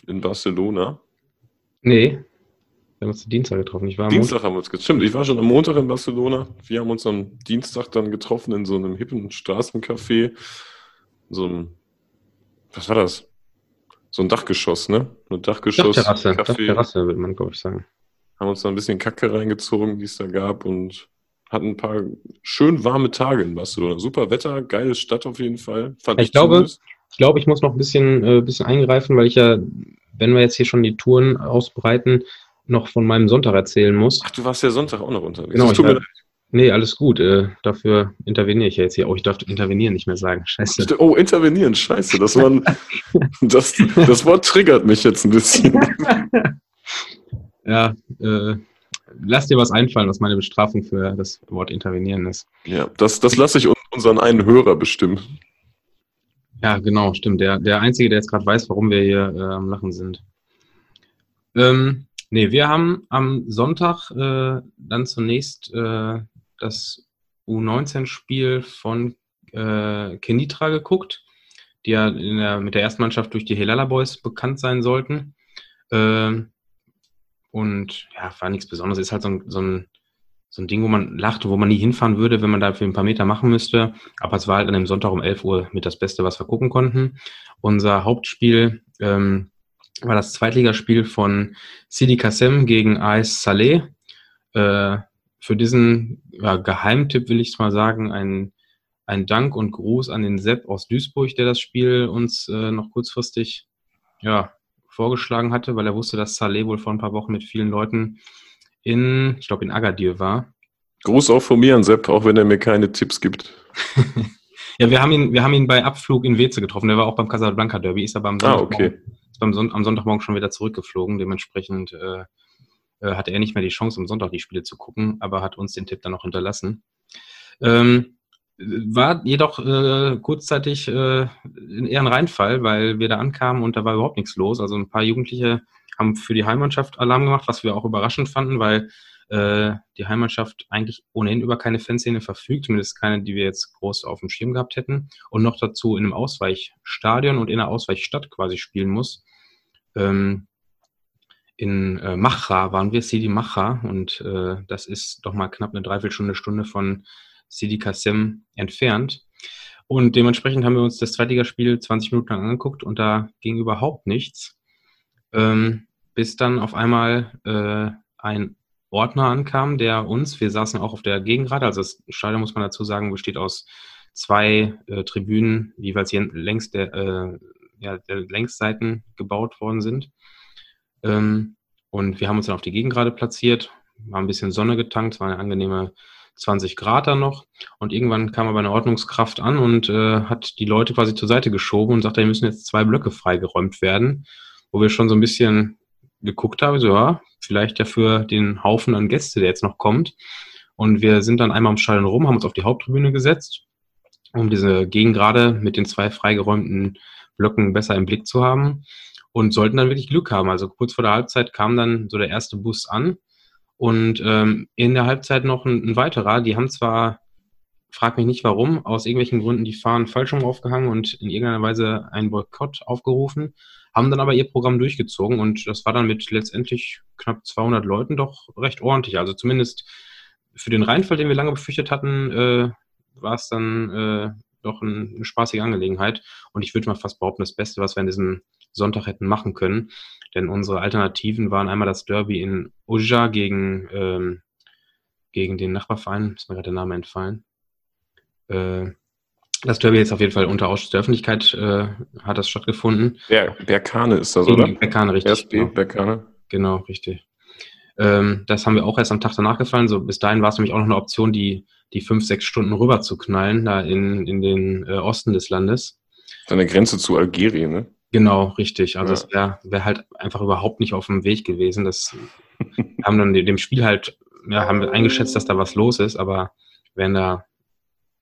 in Barcelona? Nee. Wir haben uns Dienstag getroffen. Ich war Dienstag haben wir uns getroffen. Stimmt, ich war schon am Montag in Barcelona. Wir haben uns am Dienstag dann getroffen in so einem hippen Straßencafé. So ein, was war das? So ein Dachgeschoss, ne? Ein Dachgeschoss. Dachterrasse, Dachterrasse würde man, glaube ich, sagen. Haben uns da ein bisschen Kacke reingezogen, die es da gab und hatten ein paar schön warme Tage in Barcelona. Super Wetter, geile Stadt auf jeden Fall. Fand ich, ich glaube, ich glaube, ich muss noch ein bisschen, äh, bisschen eingreifen, weil ich ja, wenn wir jetzt hier schon die Touren ausbreiten, noch von meinem Sonntag erzählen muss. Ach, du warst ja Sonntag auch noch unterwegs. Genau, tut leid. Nee, alles gut. Äh, dafür interveniere ich ja jetzt hier. Oh, ich darf intervenieren nicht mehr sagen. Scheiße. Oh, intervenieren, scheiße. Das, war das, das Wort triggert mich jetzt ein bisschen. ja, äh, lass dir was einfallen, was meine Bestrafung für das Wort intervenieren ist. Ja, das, das lasse ich unseren einen Hörer bestimmen. Ja, genau, stimmt. Der, der Einzige, der jetzt gerade weiß, warum wir hier äh, am Lachen sind. Ähm, nee, wir haben am Sonntag äh, dann zunächst äh, das U19-Spiel von äh, Kenitra geguckt, die ja der, mit der ersten Mannschaft durch die Helala Boys bekannt sein sollten. Ähm, und ja, war nichts Besonderes. Ist halt so ein, so ein, so ein Ding, wo man lacht, wo man nie hinfahren würde, wenn man dafür ein paar Meter machen müsste. Aber es war halt an dem Sonntag um 11 Uhr mit das Beste, was wir gucken konnten. Unser Hauptspiel ähm, war das Zweitligaspiel von Sidi Kassem gegen AS Saleh. Äh, für diesen ja, Geheimtipp will ich es mal sagen, ein, ein Dank und Gruß an den Sepp aus Duisburg, der das Spiel uns äh, noch kurzfristig ja, vorgeschlagen hatte, weil er wusste, dass Saleh wohl vor ein paar Wochen mit vielen Leuten in, ich glaube, in Agadir war. Gruß auch von mir an Sepp, auch wenn er mir keine Tipps gibt. ja, wir haben ihn, wir haben ihn bei Abflug in Weze getroffen. Der war auch beim Casablanca Derby, ist aber am ah, okay. Son am Sonntagmorgen schon wieder zurückgeflogen. Dementsprechend äh, äh, hatte er nicht mehr die Chance, am Sonntag die Spiele zu gucken, aber hat uns den Tipp dann noch hinterlassen. Ähm, war jedoch äh, kurzzeitig äh, eher ein Reinfall, weil wir da ankamen und da war überhaupt nichts los. Also ein paar Jugendliche haben für die Heimmannschaft Alarm gemacht, was wir auch überraschend fanden, weil äh, die Heimmannschaft eigentlich ohnehin über keine Fanszene verfügt, zumindest keine, die wir jetzt groß auf dem Schirm gehabt hätten, und noch dazu in einem Ausweichstadion und in einer Ausweichstadt quasi spielen muss. Ähm, in äh, Machra waren wir, Sidi Machra, und äh, das ist doch mal knapp eine Dreiviertelstunde, Stunde von Sidi Kassem entfernt. Und dementsprechend haben wir uns das Zweitligaspiel 20 Minuten lang angeguckt und da ging überhaupt nichts. Ähm, bis dann auf einmal äh, ein Ordner ankam, der uns, wir saßen auch auf der Gegengrade, also das Stadion muss man dazu sagen, besteht aus zwei äh, Tribünen, die jeweils längs der, äh, ja, der Längsseiten gebaut worden sind. Ähm, und wir haben uns dann auf die Gegengrade platziert, war ein bisschen Sonne getankt, es war eine angenehme 20 Grad dann noch. Und irgendwann kam aber eine Ordnungskraft an und äh, hat die Leute quasi zur Seite geschoben und sagte, hier müssen jetzt zwei Blöcke freigeräumt werden. Wo wir schon so ein bisschen geguckt haben, so ja, vielleicht ja für den Haufen an Gäste, der jetzt noch kommt. Und wir sind dann einmal am Stadion rum, haben uns auf die Haupttribüne gesetzt, um diese Gegengrade mit den zwei freigeräumten Blöcken besser im Blick zu haben und sollten dann wirklich Glück haben. Also kurz vor der Halbzeit kam dann so der erste Bus an und ähm, in der Halbzeit noch ein, ein, weiterer. Die haben zwar, frag mich nicht warum, aus irgendwelchen Gründen die Fahnen falsch aufgehangen und in irgendeiner Weise einen Boykott aufgerufen, haben dann aber ihr Programm durchgezogen und das war dann mit letztendlich knapp 200 Leuten doch recht ordentlich. Also zumindest für den Reinfall, den wir lange befürchtet hatten, äh, war es dann äh, doch ein, eine spaßige Angelegenheit. Und ich würde mal fast behaupten, das Beste, was wir an diesem Sonntag hätten machen können. Denn unsere Alternativen waren einmal das Derby in Uja gegen, ähm, gegen den Nachbarverein, ist mir gerade der Name entfallen. Äh, das Derby jetzt auf jeden Fall unter Ausschuss der Öffentlichkeit äh, hat das stattgefunden. Ber Berkane ist das, oder? Berkane, richtig. RSB, genau. Berkane. Genau, richtig. Ähm, das haben wir auch erst am Tag danach gefallen. So, bis dahin war es nämlich auch noch eine Option, die, die fünf, sechs Stunden rüber zu knallen, da in, in den äh, Osten des Landes. An der Grenze zu Algerien, ne? Genau, richtig. Also es wäre wär halt einfach überhaupt nicht auf dem Weg gewesen. Das haben dann dem Spiel halt, ja, haben wir eingeschätzt, dass da was los ist, aber wären da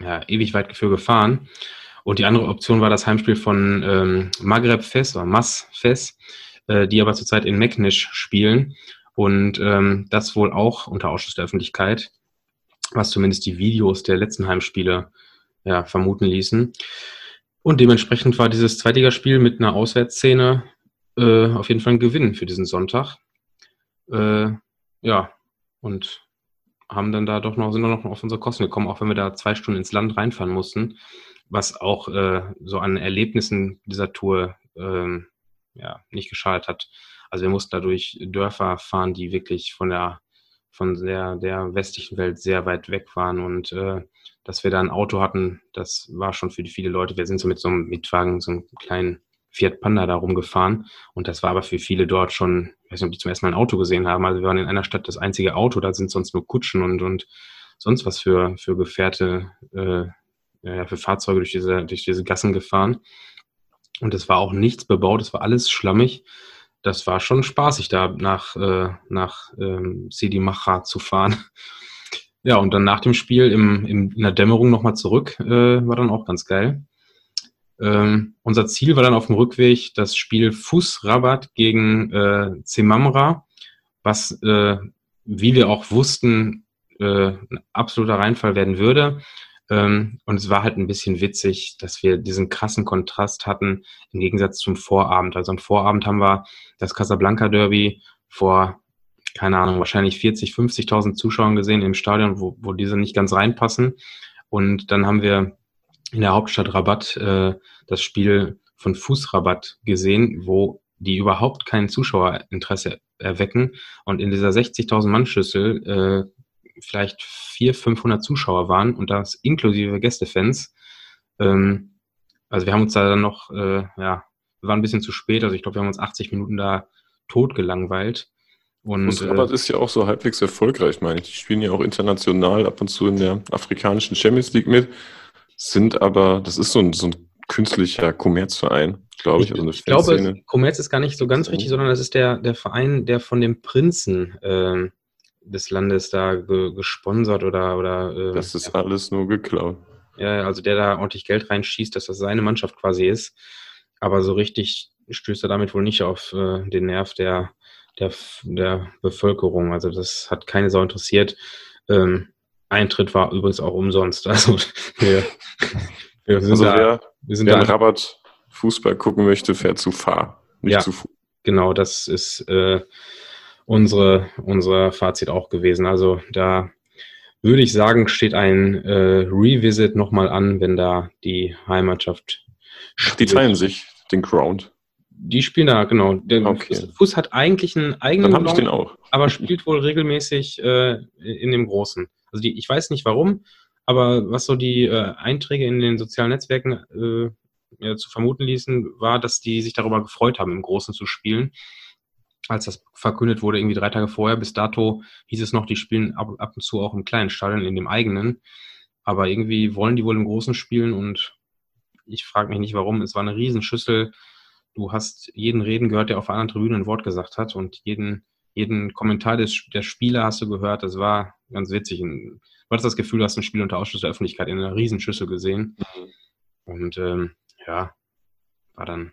ja, ewig weit für gefahren. Und die andere Option war das Heimspiel von ähm, Maghreb Fes oder Mas Fes, äh, die aber zurzeit in Meknisch spielen. Und ähm, das wohl auch unter Ausschuss der Öffentlichkeit, was zumindest die Videos der letzten Heimspiele ja, vermuten ließen. Und dementsprechend war dieses Zweitligaspiel mit einer Auswärtsszene äh, auf jeden Fall ein Gewinn für diesen Sonntag. Äh, ja, und haben dann da doch noch, sind noch auf unsere Kosten gekommen, auch wenn wir da zwei Stunden ins Land reinfahren mussten, was auch äh, so an Erlebnissen dieser Tour ähm, ja, nicht geschadet hat. Also wir mussten da durch Dörfer fahren, die wirklich von der von der, der westlichen Welt sehr weit weg waren und äh, dass wir da ein Auto hatten, das war schon für viele Leute. Wir sind so mit so einem Mietwagen, so einem kleinen Fiat Panda da rumgefahren. Und das war aber für viele dort schon, ich weiß nicht, ob die zum ersten Mal ein Auto gesehen haben. Also wir waren in einer Stadt das einzige Auto, da sind sonst nur Kutschen und, und sonst was für, für Gefährte, äh, ja, für Fahrzeuge durch diese, durch diese Gassen gefahren. Und es war auch nichts bebaut, es war alles schlammig. Das war schon spaßig, da nach, äh, nach ähm, Sidi Macha zu fahren. Ja, und dann nach dem Spiel im, im, in der Dämmerung nochmal zurück, äh, war dann auch ganz geil. Ähm, unser Ziel war dann auf dem Rückweg das Spiel Fußrabat gegen äh, Zemamra, was, äh, wie wir auch wussten, äh, ein absoluter Reinfall werden würde. Ähm, und es war halt ein bisschen witzig, dass wir diesen krassen Kontrast hatten im Gegensatz zum Vorabend. Also am Vorabend haben wir das Casablanca Derby vor keine Ahnung, wahrscheinlich 40, 50.000 Zuschauern gesehen im Stadion, wo, wo diese nicht ganz reinpassen. Und dann haben wir in der Hauptstadt Rabat äh, das Spiel von Fußrabat gesehen, wo die überhaupt kein Zuschauerinteresse erwecken und in dieser 60.000 Mann-Schüssel äh, vielleicht 400, 500 Zuschauer waren und das inklusive Gästefans. Ähm, also wir haben uns da dann noch, äh, ja, wir waren ein bisschen zu spät, also ich glaube, wir haben uns 80 Minuten da tot gelangweilt. Und, und Rabat äh, ist ja auch so halbwegs erfolgreich, meine ich. Die spielen ja auch international ab und zu in der afrikanischen Champions League mit, sind aber, das ist so ein, so ein künstlicher Kommerzverein, glaube ich. Ich, also ich glaube, Kommerz ist gar nicht so ganz richtig, sondern das ist der, der Verein, der von dem Prinzen äh, des Landes da ge, gesponsert oder. oder äh, das ist ja. alles nur geklaut. Ja, also der da ordentlich Geld reinschießt, dass das seine Mannschaft quasi ist. Aber so richtig stößt er damit wohl nicht auf äh, den Nerv der der, der Bevölkerung. Also das hat keine Sau interessiert. Ähm, Eintritt war übrigens auch umsonst. Also wir, wir sind also da, wer, wir sind wer da, Rabatt Fußball gucken möchte, fährt zu Fahr, nicht ja, zu Fuß. Genau, das ist äh, unsere, unser Fazit auch gewesen. Also da würde ich sagen, steht ein äh, Revisit nochmal an, wenn da die Heimatschaft. Die teilen sich den Ground. Die spielen da, genau. Der okay. Fuß hat eigentlich einen eigenen Dann Ballon, ich den auch. aber spielt wohl regelmäßig äh, in dem Großen. Also die, ich weiß nicht warum, aber was so die äh, Einträge in den sozialen Netzwerken äh, ja, zu vermuten ließen, war, dass die sich darüber gefreut haben, im Großen zu spielen. Als das verkündet wurde, irgendwie drei Tage vorher, bis dato hieß es noch, die spielen ab, ab und zu auch im kleinen Stadion, in dem eigenen. Aber irgendwie wollen die wohl im Großen spielen und ich frage mich nicht warum. Es war eine Riesenschüssel du hast jeden Reden gehört, der auf einer Tribüne ein Wort gesagt hat und jeden, jeden Kommentar des, der Spieler hast du gehört. Das war ganz witzig. Du hattest das Gefühl, du hast ein Spiel unter Ausschluss der Öffentlichkeit in einer Riesenschüssel gesehen. Mhm. Und ähm, ja, war dann,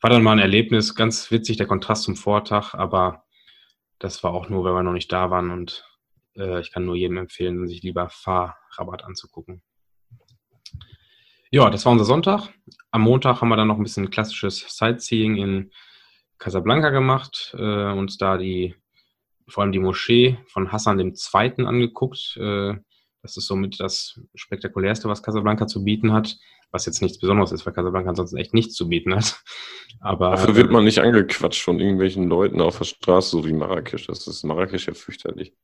war dann mal ein Erlebnis. Ganz witzig, der Kontrast zum Vortag, aber das war auch nur, weil wir noch nicht da waren und äh, ich kann nur jedem empfehlen, sich lieber Fahrrabatt anzugucken. Ja, das war unser Sonntag. Am Montag haben wir dann noch ein bisschen klassisches Sightseeing in Casablanca gemacht, äh, uns da die, vor allem die Moschee von Hassan II. angeguckt. Äh, das ist somit das spektakulärste, was Casablanca zu bieten hat. Was jetzt nichts Besonderes ist, weil Casablanca ansonsten echt nichts zu bieten hat. Aber, Dafür wird man nicht angequatscht von irgendwelchen Leuten auf der Straße, so wie Marrakesch. Das ist Marrakesch ja fürchterlich.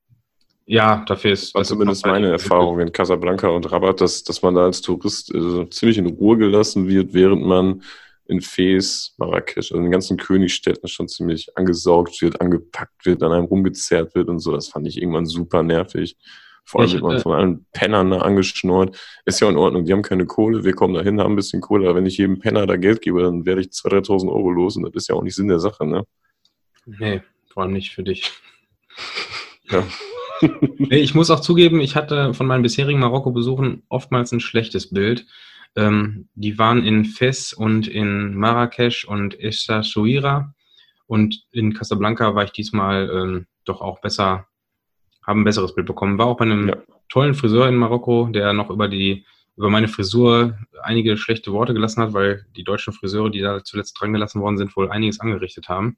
Ja, dafür ist. War zumindest meine Erfahrung in Casablanca und Rabat, dass, dass man da als Tourist äh, ziemlich in Ruhe gelassen wird, während man in Fes, Marrakesch, also in den ganzen Königstädten schon ziemlich angesaugt wird, angepackt wird, an einem rumgezerrt wird und so. Das fand ich irgendwann super nervig. Vor allem wird man von allen Pennern da angeschnurrt. Ist ja in Ordnung, die haben keine Kohle, wir kommen da hin, haben ein bisschen Kohle, aber wenn ich jedem Penner da Geld gebe, dann werde ich 2.000, 3.000 Euro los und das ist ja auch nicht Sinn der Sache, ne? Nee, vor allem nicht für dich. Ja ich muss auch zugeben, ich hatte von meinen bisherigen Marokko-Besuchen oftmals ein schlechtes Bild. Ähm, die waren in Fes und in Marrakesch und Essaouira und in Casablanca war ich diesmal ähm, doch auch besser, habe ein besseres Bild bekommen. War auch bei einem ja. tollen Friseur in Marokko, der noch über die über meine Frisur einige schlechte Worte gelassen hat, weil die deutschen Friseure, die da zuletzt dran gelassen worden sind, wohl einiges angerichtet haben.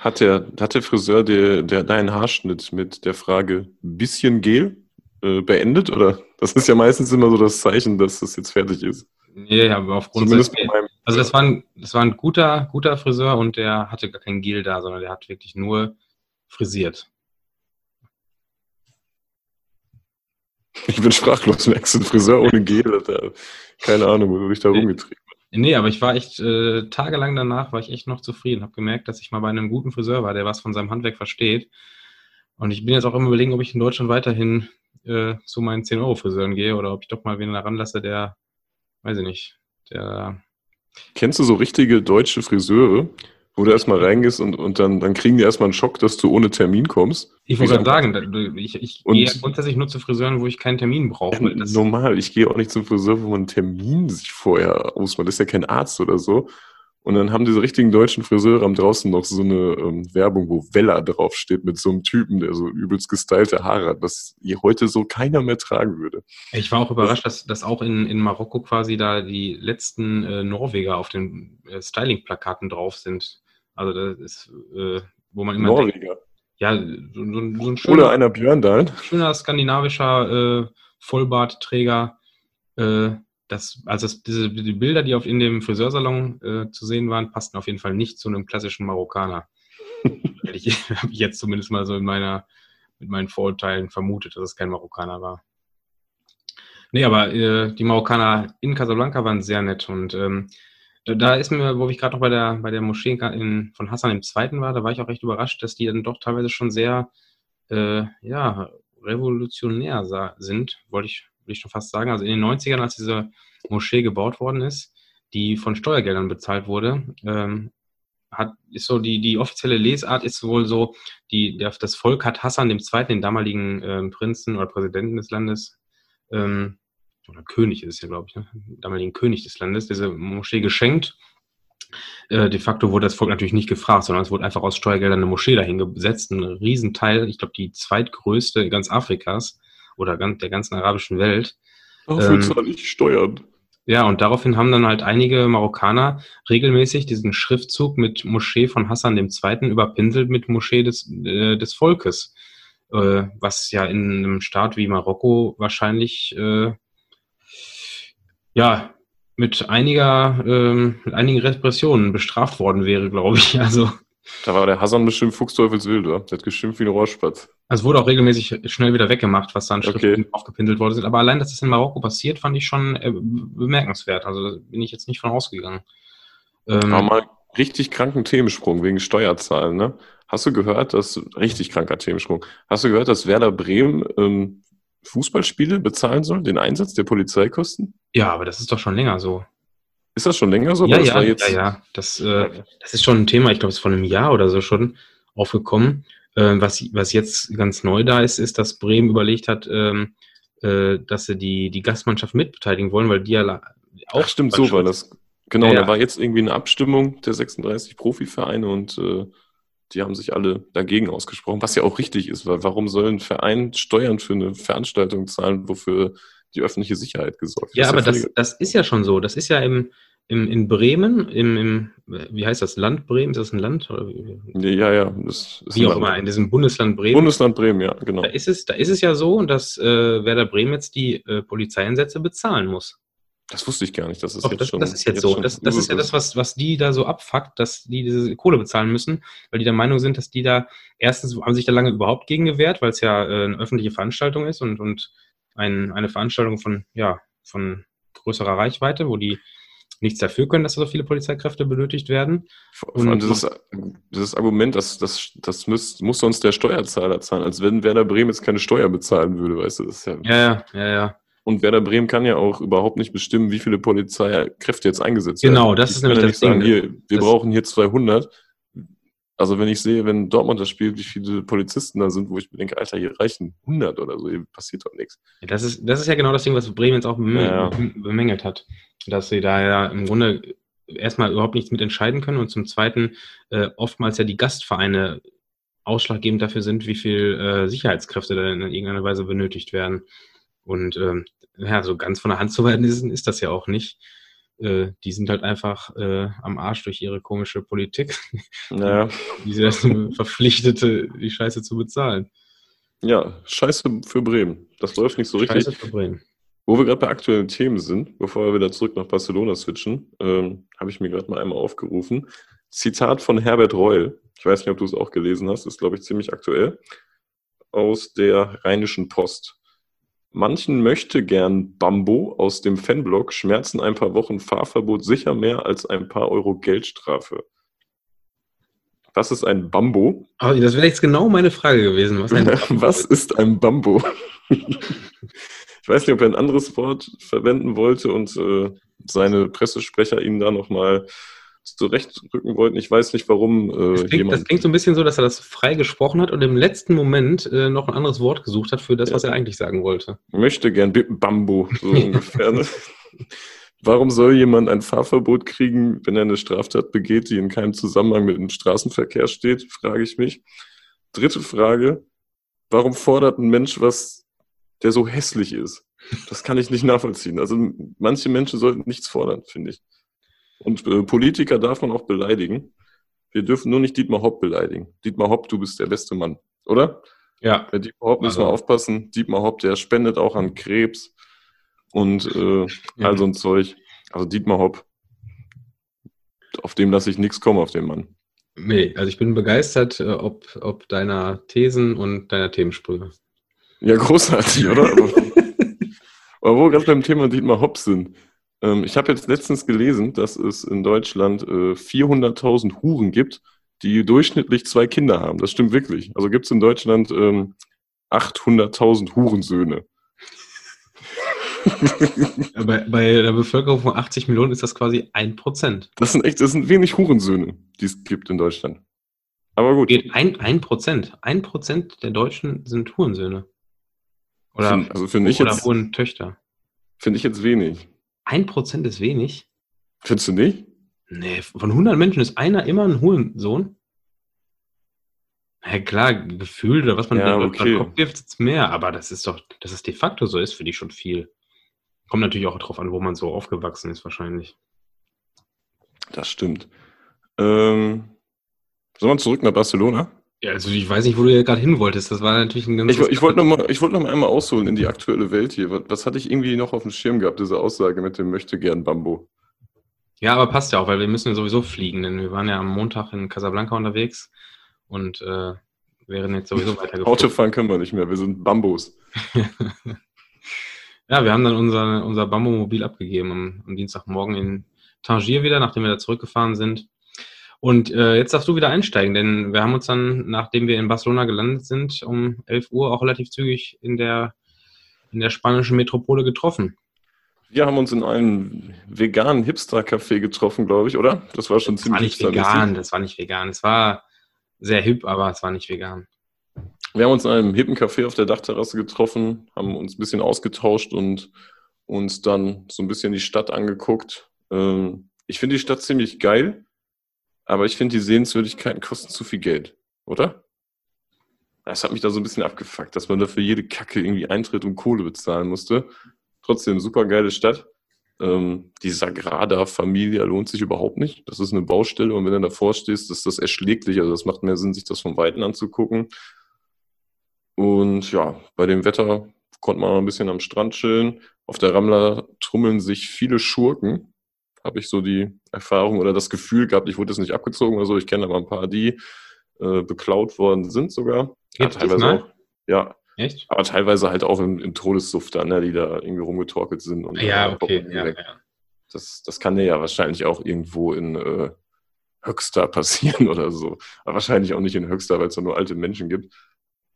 Hat der, hat der Friseur der, der, deinen Haarschnitt mit der Frage bisschen Gel äh, beendet? Oder das ist ja meistens immer so das Zeichen, dass das jetzt fertig ist. Nee, aber aufgrund Zumindest des. Also das war ein, das war ein guter, guter Friseur und der hatte gar kein Gel da, sondern der hat wirklich nur frisiert. Ich bin sprachlos, merkst du, ein Friseur ohne Gel, keine Ahnung, wo du dich da rumgetrieben Nee, aber ich war echt, äh, tagelang danach war ich echt noch zufrieden. Habe gemerkt, dass ich mal bei einem guten Friseur war, der was von seinem Handwerk versteht. Und ich bin jetzt auch immer überlegen, ob ich in Deutschland weiterhin äh, zu meinen 10-Euro-Friseuren gehe oder ob ich doch mal wen heranlasse, der, weiß ich nicht, der. Kennst du so richtige deutsche Friseure, wo du erstmal reingehst und, und dann, dann kriegen die erstmal einen Schock, dass du ohne Termin kommst? Ich wollte gerade sagen, ich, ich Und- gehe grundsätzlich nur zu Friseuren, wo ich keinen Termin brauche. das- Normal, ich gehe auch nicht zum Friseur, wo man einen Termin sich vorher ausmacht. Das ist ja kein Arzt oder so. Und dann haben diese richtigen deutschen Friseure am draußen noch so eine ähm, Werbung, wo Weller draufsteht mit so einem Typen, der so übelst gestylte Haare hat, was hier heute so keiner mehr tragen würde. Ich war auch überrascht, dass, dass auch in, in Marokko quasi da die letzten äh, Norweger auf den äh, Styling-Plakaten drauf sind. Also das ist, äh, wo man immer denkt, Norweger. ja, so, so, ein- so ein Oder schöner, einer Björndal. schöner skandinavischer äh, Vollbartträger. Äh, das, also das, diese, die Bilder, die auf in dem Friseursalon äh, zu sehen waren, passten auf jeden Fall nicht zu einem klassischen Marokkaner. Hätte ich, habe ich jetzt zumindest mal so in meiner, mit meinen Vorurteilen vermutet, dass es kein Marokkaner war. Nee, aber äh, die Marokkaner in Casablanca waren sehr nett und ähm, da, ist mir, wo ich gerade noch bei der, bei der Moschee in, von Hassan Zweiten war, da war ich auch recht überrascht, dass die dann doch teilweise schon sehr äh, ja, revolutionär sind, wollte ich, will ich schon fast sagen. Also in den 90ern, als diese Moschee gebaut worden ist, die von Steuergeldern bezahlt wurde, ähm, hat, ist so die, die offizielle Lesart ist wohl so, die, der, das Volk hat Hassan Zweiten, den damaligen ähm, Prinzen oder Präsidenten des Landes, ähm, oder König ist es ja, glaube ich, ne? damaligen König des Landes, diese Moschee geschenkt. Äh, de facto wurde das Volk natürlich nicht gefragt, sondern es wurde einfach aus Steuergeldern eine Moschee dahin gesetzt, ein Riesenteil, ich glaube die zweitgrößte ganz Afrikas oder ganz, der ganzen arabischen Welt. Dafür Ähm, zahle ich Steuern. Ja, und daraufhin haben dann halt einige Marokkaner regelmäßig diesen Schriftzug mit Moschee von Hassan II. überpinselt mit Moschee des, äh, des Volkes. Äh, was ja in einem Staat wie Marokko wahrscheinlich äh, ja mit einiger, ähm, mit einigen Repressionen bestraft worden wäre, glaube ich. Also Da war der Hassan bestimmt Fuchsteufelswild, oder? Der hat geschimpft wie ein Rohrspatz. Also es wurde auch regelmäßig schnell wieder weggemacht, was dann Okay. Schriften aufgepinselt worden sind. Aber allein, dass das in Marokko passiert, fand ich schon äh, bemerkenswert. Also da bin ich jetzt nicht von ausgegangen. Ähm, Aber mal richtig kranken Themensprung wegen Steuerzahlen, ne? Hast du gehört, dass, richtig kranker Themensprung, hast du gehört, dass Werder Bremen ähm, Fußballspiele bezahlen soll, den Einsatz der Polizeikosten? ja, aber das ist doch schon länger so. Ist das schon länger so? ja, ja, ja, ja. Das, äh, das ist schon ein Thema, ich glaube, es ist vor einem Jahr oder so schon aufgekommen. Ähm, was, was jetzt ganz neu da ist, ist, dass Bremen überlegt hat, ähm, äh, dass sie die, die Gastmannschaft mitbeteiligen wollen, weil die ja auch. Ach, stimmt, so war das. Genau, Ja, ja. da war jetzt irgendwie eine Abstimmung der 36 Profivereine und äh, die haben sich alle dagegen ausgesprochen, was ja auch richtig ist, weil warum soll ein Verein Steuern für eine Veranstaltung zahlen, wofür die öffentliche Sicherheit gesorgt Ja, ist aber das, das ist ja schon so. Das ist ja im, im, in Bremen, im, im, wie heißt das, Land Bremen? Ist das ein Land? Ja, ja, das ist wie auch immer, in diesem Bundesland Bremen. Bundesland Bremen, ja, genau. Da ist es, da ist es ja so, dass äh, Werder Bremen jetzt die äh, Polizeieinsätze bezahlen muss. Das wusste ich gar nicht. Das ist Doch, jetzt das, schon, das ist jetzt, so. Das, das ist ja das, was, was die da so abfuckt, dass die diese Kohle bezahlen müssen, weil die der Meinung sind, dass die da, erstens haben sich da lange überhaupt gegen gewehrt, weil es ja äh, eine öffentliche Veranstaltung ist und, und ein, eine Veranstaltung von, ja, von größerer Reichweite, wo die nichts dafür können, dass da so viele Polizeikräfte benötigt werden. Vor allem Und- dieses, dieses Argument, dass das, das muss, muss sonst der Steuerzahler zahlen, als wenn Werder Bremen jetzt keine Steuer bezahlen würde, weißt du. Das ist ja, Ja, ja, ja, ja. Und Werder Bremen kann ja auch überhaupt nicht bestimmen, wie viele Polizeikräfte jetzt eingesetzt Genau, werden. das Die ist nämlich das nicht sagen, Ding. Hier, wir brauchen hier 200. Also wenn ich sehe, wenn Dortmund das spielt, wie viele Polizisten da sind, wo ich mir denke, Alter, hier reichen 100 oder so, hier passiert doch nichts. Das ist, das ist ja genau das Ding, was Bremen jetzt auch Ja. bemängelt hat. Dass sie da ja im Grunde erstmal überhaupt nichts mit entscheiden können und zum Zweiten äh, oftmals ja die Gastvereine ausschlaggebend dafür sind, wie viel äh, Sicherheitskräfte da in irgendeiner Weise benötigt werden. Und ähm, ja, so ganz von der Hand zu weisen ist, ist das ja auch nicht. Äh, die sind halt einfach äh, am Arsch durch ihre komische Politik. Naja. die sind verpflichtete, die Scheiße zu bezahlen. Ja, Scheiße für Bremen. Das läuft nicht so richtig. Scheiße für Bremen. Wo wir gerade bei aktuellen Themen sind, bevor wir wieder zurück nach Barcelona switchen, ähm, habe ich mir gerade mal einmal aufgerufen. Zitat von Herbert Reul. Ich weiß nicht, ob du es auch gelesen hast, ist, glaube ich, ziemlich aktuell. Aus der Rheinischen Post. Manchen möchte gern Bambo aus dem Fanblock schmerzen ein paar Wochen Fahrverbot sicher mehr als ein paar Euro Geldstrafe. Was ist ein Bambo? Oh, das wäre jetzt genau meine Frage gewesen. Was, was ist ein Bambo? ich weiß nicht, ob er ein anderes Wort verwenden wollte und äh, seine Pressesprecher ihn da nochmal zurechtrücken wollten. Ich weiß nicht, warum. Äh, das, klingt, das, klingt, so ein bisschen so, dass er das frei gesprochen hat und im letzten Moment äh, noch ein anderes Wort gesucht hat für das, ja. was er eigentlich sagen wollte. Möchte gern Bambo, so ungefähr. Ne? Warum soll jemand ein Fahrverbot kriegen, wenn er eine Straftat begeht, die in keinem Zusammenhang mit dem Straßenverkehr steht, frage ich mich. Dritte Frage, warum fordert ein Mensch was, der so hässlich ist? Das kann ich nicht nachvollziehen. Also manche Menschen sollten nichts fordern, finde ich. Und äh, Politiker darf man auch beleidigen. Wir dürfen nur nicht Dietmar Hopp beleidigen. Dietmar Hopp, du bist der beste Mann, oder? Ja. Bei Dietmar Hopp müssen also. wir aufpassen. Dietmar Hopp, der spendet auch an Krebs und äh, ja. all so ein Zeug. Also Dietmar Hopp, auf dem lasse ich nichts kommen, auf den Mann. Nee, also ich bin begeistert, äh, ob, ob deiner Thesen und deiner Themensprüche. Ja, großartig, oder? aber, aber wo wir gerade beim Thema Dietmar Hopp sind. Ähm, ich habe jetzt letztens gelesen, dass es in Deutschland äh, 400.000 Huren gibt, die durchschnittlich zwei Kinder haben. Das stimmt wirklich. Also gibt es in Deutschland ähm, 800.000 Hurensöhne bei, bei der Bevölkerung von 80 Millionen ist das quasi ein Prozent. Das sind echt, das sind wenig Hurensöhne, die es gibt in Deutschland. Aber gut. Ein, ein Prozent. Ein Prozent der Deutschen sind Hurensöhne. Oder, find, also finde ich oder Hurentöchter. Finde ich jetzt wenig. Ein Prozent ist wenig. Findest du nicht? Nee, von 100 Menschen ist einer immer ein Hurensohn. Ja klar, Gefühl oder was man ja, okay. Kopf wirft, ist mehr, aber das ist doch, dass es de facto so ist, finde ich schon viel. Kommt natürlich auch darauf an, wo man so aufgewachsen ist, wahrscheinlich. Das stimmt. Ähm, sollen wir zurück nach Barcelona? Ja, also ich weiß nicht, wo du gerade hin wolltest. Das war natürlich ein ganz. Ich, ich wollte noch, mal, wollt noch mal einmal ausholen in die aktuelle Welt hier. Was, was hatte ich irgendwie noch auf dem Schirm gehabt, diese Aussage mit dem möchte gern Bambo? Ja, aber passt ja auch, weil wir müssen ja sowieso fliegen, denn wir waren ja am Montag in Casablanca unterwegs und äh, wären jetzt sowieso weitergefahren. Autofahren können wir nicht mehr, wir sind Bambos. ja, wir haben dann unser, unser Bambomobil abgegeben am, am Dienstagmorgen in Tangier wieder, nachdem wir da zurückgefahren sind. Und äh, jetzt darfst du wieder einsteigen, denn wir haben uns dann, nachdem wir in Barcelona gelandet sind, um 11 Uhr auch relativ zügig in der, in der spanischen Metropole getroffen. Wir haben uns in einem veganen Hipster-Café getroffen, glaube ich, oder? Das war schon das ziemlich war nicht vegan, das war nicht vegan. Es war sehr hip, aber es war nicht vegan. Wir haben uns in einem hippen Café auf der Dachterrasse getroffen, haben uns ein bisschen ausgetauscht und uns dann so ein bisschen die Stadt angeguckt. Ähm, ich finde die Stadt ziemlich geil, aber ich finde die Sehenswürdigkeiten kosten zu viel Geld, oder? Das hat mich da so ein bisschen abgefuckt, dass man dafür jede Kacke irgendwie Eintritt und Kohle bezahlen musste. Trotzdem super geile Stadt. Ähm, die Sagrada Familia lohnt sich überhaupt nicht. Das ist eine Baustelle und wenn du davor stehst, ist das erschläglich. Also das macht mehr Sinn, sich das von Weitem anzugucken. Und ja, bei dem Wetter konnte man noch ein bisschen am Strand chillen. Auf der Ramla trummeln sich viele Schurken. Habe ich so die Erfahrung oder das Gefühl gehabt, ich wurde jetzt nicht abgezogen oder so. Ich kenne aber ein paar, die äh, beklaut worden sind sogar. Ja, teilweise auch. Ja, Echt? Aber teilweise halt auch im, im Todessuff dann, ne, die da irgendwie rumgetorkelt sind. Und, ja, okay. Ja, ja. Das, das kann ja wahrscheinlich auch irgendwo in äh, Höxter passieren oder so. Aber wahrscheinlich auch nicht in Höxter, weil es da nur alte Menschen gibt.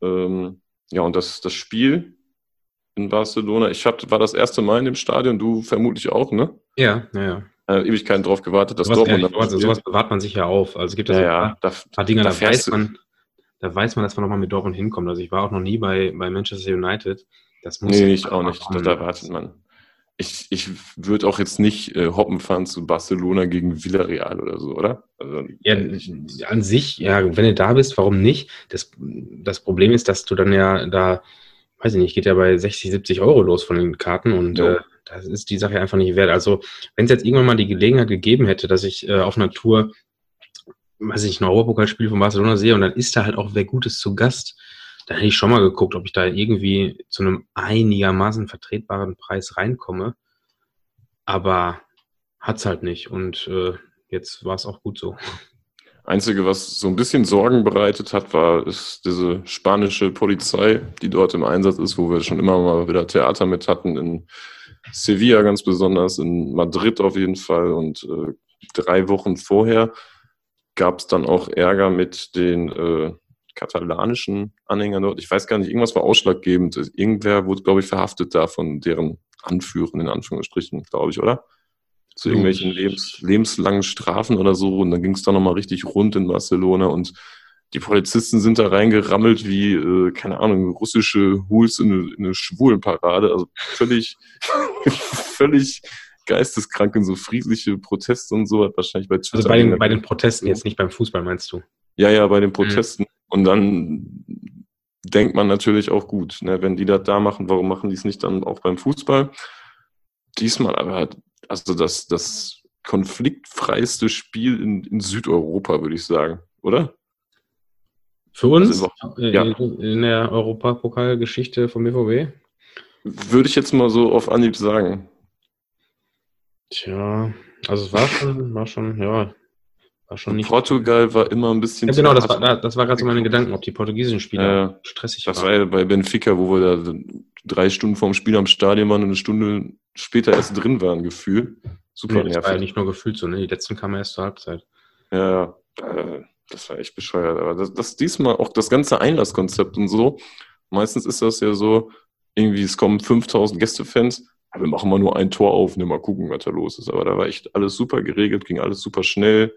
Ähm, ja, und das, das Spiel in Barcelona, ich hab, war das erste Mal in dem Stadion, du vermutlich auch, ne? Ja, ja, ja. Äh, Ewigkeiten drauf gewartet, dass Dortmund ja, sowas, sowas bewahrt man sich ja auf. Also es gibt ja, so ja, ein paar, da, paar Dinge, da, da weiß man, da weiß man, dass man nochmal mit Dortmund hinkommt. Also ich war auch noch nie bei, bei Manchester United. Das muss nee, ich auch nicht. Kommen. Da erwartet man. Ich, ich würde auch jetzt nicht äh, hoppen fahren zu Barcelona gegen Villarreal oder so, oder? Also, ja, an sich, ja, wenn du da bist, warum nicht? Das, das Problem ist, dass du dann ja da weiß ich nicht, geht ja bei 60, 70 Euro los von den Karten und Jo. äh, das ist die Sache einfach nicht wert. Also, wenn es jetzt irgendwann mal die Gelegenheit gegeben hätte, dass ich äh, auf einer Tour, weiß ich nicht, ein Europapokalspiel von Barcelona sehe und dann ist da halt auch wer Gutes zu Gast, dann hätte ich schon mal geguckt, ob ich da irgendwie zu einem einigermaßen vertretbaren Preis reinkomme. Aber hat's halt nicht und äh, jetzt war es auch gut so. Einzige, was so ein bisschen Sorgen bereitet hat, war ist diese spanische Polizei, die dort im Einsatz ist, wo wir schon immer mal wieder Theater mit hatten, in Sevilla ganz besonders, in Madrid auf jeden Fall. Und äh, drei Wochen vorher gab es dann auch Ärger mit den äh, katalanischen Anhängern dort. Ich weiß gar nicht, irgendwas war ausschlaggebend. Irgendwer wurde, glaube ich, verhaftet da von deren Anführern, in Anführungsstrichen, glaube ich, oder? Zu irgendwelchen Lebens, lebenslangen Strafen oder so. Und dann ging es da nochmal richtig rund in Barcelona und die Polizisten sind da reingerammelt wie, äh, keine Ahnung, russische Hools in eine, in eine Schwulenparade. Also völlig, völlig geisteskrank in so friedliche Proteste und so. Hat wahrscheinlich bei Twitter. Also bei den, bei den Protesten jetzt nicht beim Fußball, meinst du? Ja, ja, bei den Protesten. Und dann denkt man natürlich auch gut, ne, wenn die das da machen, warum machen die es nicht dann auch beim Fußball? Diesmal aber, also das, das konfliktfreiste Spiel in, in Südeuropa, würde ich sagen, oder? Für uns Also äh, ja. in, in der Europapokalgeschichte vom BVB? Würde ich jetzt mal so auf Anhieb sagen. Tja, also es war schon, war schon, ja, war schon nicht. Portugal war immer ein bisschen. Ja, genau, das war, das war gerade so meine Gedanken, ob die portugiesischen Spieler Ja, stressig Das war waren. ja bei Benfica, wo wir da drei Stunden vorm Spiel am Stadion waren und eine Stunde später erst drin waren, Gefühl. Super Nee, das war ja nervig. nicht nur gefühlt so, ne? Die letzten kamen erst zur Halbzeit. Ja, äh, das war echt bescheuert. Aber das, das diesmal auch das ganze Einlasskonzept und so. Meistens ist das ja so, irgendwie, es kommen 5000 Gästefans, aber wir machen mal nur ein Tor auf, ne, mal gucken, was da los ist. Aber da war echt alles super geregelt, ging alles super schnell.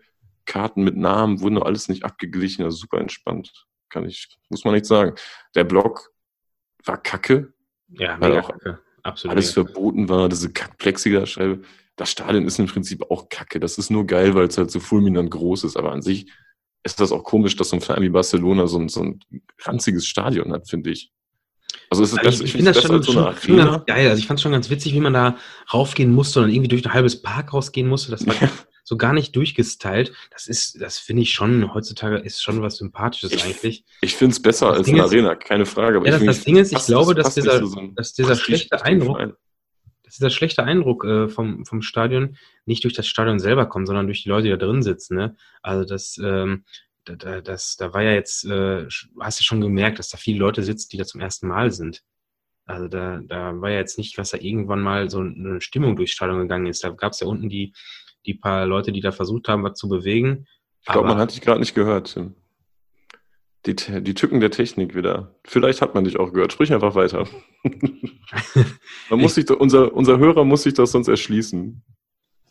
Karten mit Namen wurden noch alles nicht abgeglichen, also super entspannt. Kann ich, muss man nicht sagen. Der Block war kacke, Ja, Weil mega auch kacke. Absolut. alles mega. verboten war, diese kack Plexiglasscheibe. Das Stadion ist im Prinzip auch kacke. Das ist nur geil, weil es halt so fulminant groß ist. Aber an sich ist das auch komisch, dass so ein Verein wie Barcelona so ein, so ein ranziges Stadion hat, finde ich. Also es ist Also ich, ich finde das schon, als so eine schon, schon ganz geil. Also ich fand es schon ganz witzig, wie man da raufgehen musste und irgendwie durch ein halbes Park rausgehen musste. Das war so gar nicht durchgestylt. Das ist, das finde ich schon, heutzutage ist schon was Sympathisches Ich- eigentlich. Ich finde es besser Das als Ding eine ist- Arena, keine Frage. Aber Ja, ich das- das Ding ist, ich glaube, dass dieser- so dass dieser schlechte Eindruck- Verein. dass dieser schlechte Eindruck äh, vom, vom Stadion nicht durch das Stadion selber kommt, sondern durch die Leute, die da drin sitzen. Ne? Also das, ähm, da, da, das, da war ja jetzt, äh, hast du schon gemerkt, dass da viele Leute sitzen, die da zum ersten Mal sind. Also da, da war ja jetzt nicht, was da irgendwann mal so eine Stimmung durchs Stadion gegangen ist. Da gab es ja unten die, die paar Leute, die da versucht haben, was zu bewegen. Ich glaube, man hat dich gerade nicht gehört, Tim. Die, die Tücken der Technik wieder. Vielleicht hat man dich auch gehört. Sprich einfach weiter. man muss sich, unser, unser Hörer muss sich das sonst erschließen.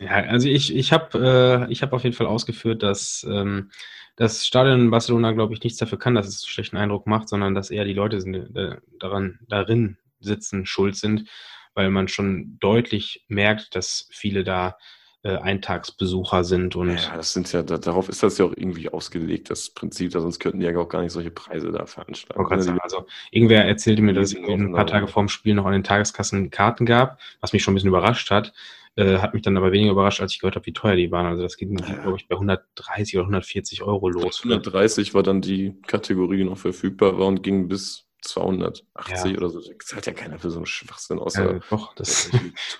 Ja, also ich, ich habe äh, ich hab auf jeden Fall ausgeführt, dass ähm, das Stadion in Barcelona, glaube ich, nichts dafür kann, dass es einen schlechten Eindruck macht, sondern dass eher die Leute sind, äh, daran, darin sitzen, schuld sind, weil man schon deutlich merkt, dass viele da äh, Eintagsbesucher sind und Ja, das sind ja, da, darauf ist das ja auch irgendwie ausgelegt, das Prinzip, da sonst könnten die ja auch gar nicht solche Preise da gerade Ja, sagen, also irgendwer erzählte mir, dass es ein paar. Tage vorm Spiel noch an den Tageskassen Karten gab, was mich schon ein bisschen überrascht hat. Äh, hat mich dann aber weniger überrascht, als ich gehört habe, wie teuer die waren. Also das ging, Ja. glaube ich, bei 130 oder 140 Euro los. 130 war dann die Kategorie, die noch verfügbar war und ging bis 280 Ja. oder so. Das zahlt ja keiner für so einen Schwachsinn, außer Äh, doch, das,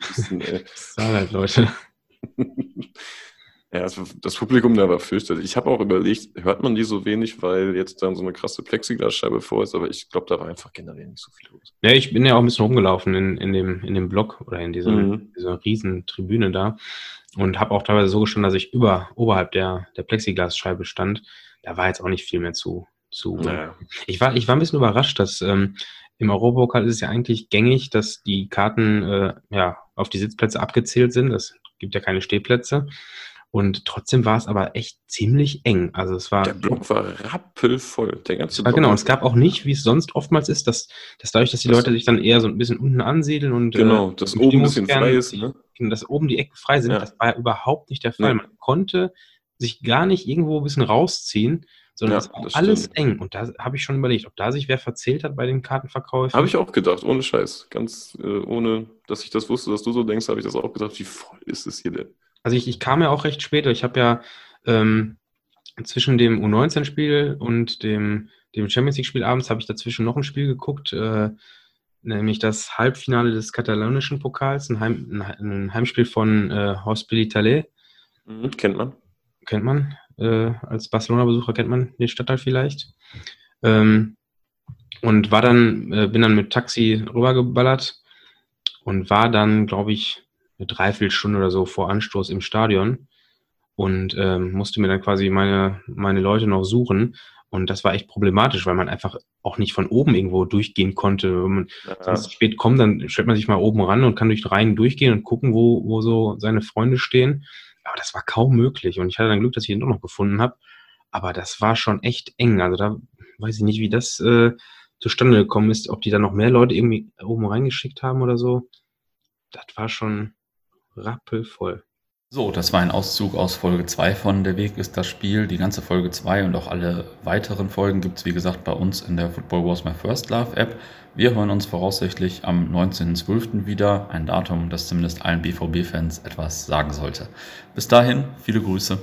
Touristen, ey. das zahlen halt Leute. Ja, das, das Publikum da war fürchterlich. Ich habe auch überlegt, hört man die so wenig, weil jetzt dann so eine krasse Plexiglasscheibe vor ist, aber ich glaube, da war einfach generell nicht so viel los. Ja, ich bin ja auch ein bisschen rumgelaufen in, in, dem, in dem Block oder in diesem, Mhm. dieser riesen Tribüne da und habe auch teilweise so gestanden, dass ich über, oberhalb der, der Plexiglasscheibe stand. Da war jetzt auch nicht viel mehr zu. zu Naja. ich, war, ich war ein bisschen überrascht, dass ähm, im Europapokal ist es ja eigentlich gängig, dass die Karten äh, ja, auf die Sitzplätze abgezählt sind. Es gibt ja keine Stehplätze. Und trotzdem war es aber echt ziemlich eng. Also es war Der Block war rappelvoll. Der ganze ja, Block. genau, es gab auch nicht, wie es sonst oftmals ist, dass, dass dadurch, dass die Das- Leute sich dann eher so ein bisschen unten ansiedeln und Genau, dass oben ein bisschen frei ist. Ne? dass oben die Ecken frei sind, Ja. das war ja überhaupt nicht der Fall. Nee. Man konnte sich gar nicht irgendwo ein bisschen rausziehen, sondern ja, es war alles stimmt. eng. Und da habe ich schon überlegt, ob da sich wer verzählt hat bei den Kartenverkäufen. Habe ich auch gedacht, ohne Scheiß. Ganz äh, ohne, dass ich das wusste, dass du so denkst, habe ich das auch gedacht. Wie voll ist es hier denn? Also ich, ich kam ja auch recht später. Ich habe ja ähm, zwischen dem U19-Spiel und dem, dem Champions League-Spiel abends habe ich dazwischen noch ein Spiel geguckt, äh, nämlich das Halbfinale des katalonischen Pokals, ein, Heim, ein Heimspiel von äh, Hospitalet. Mhm, kennt man. Kennt man. Äh, als Barcelona-Besucher kennt man den Stadtteil vielleicht. Ähm, und war dann, äh, bin dann mit Taxi rübergeballert und war dann, glaube ich, eine Dreiviertelstunde oder so vor Anstoß im Stadion und ähm, musste mir dann quasi meine, meine Leute noch suchen. Und das war echt problematisch, weil man einfach auch nicht von oben irgendwo durchgehen konnte. Wenn man ja. spät kommt, dann stellt man sich mal oben ran und kann durch den Reihen durchgehen und gucken, wo, wo so seine Freunde stehen. Aber das war kaum möglich. Und ich hatte dann Glück, dass ich ihn doch noch gefunden habe. Aber das war schon echt eng. Also da weiß ich nicht, wie das äh, zustande gekommen ist, ob die da noch mehr Leute irgendwie oben reingeschickt haben oder so. Das war schon rappelvoll. So, das war ein Auszug aus Folge 2 von Der Weg ist das Spiel. Die ganze Folge 2 und auch alle weiteren Folgen gibt es, wie gesagt, bei uns in der Football Was My First Love App. Wir hören uns voraussichtlich am 19.12. wieder. Ein Datum, das zumindest allen BVB-Fans etwas sagen sollte. Bis dahin, viele Grüße.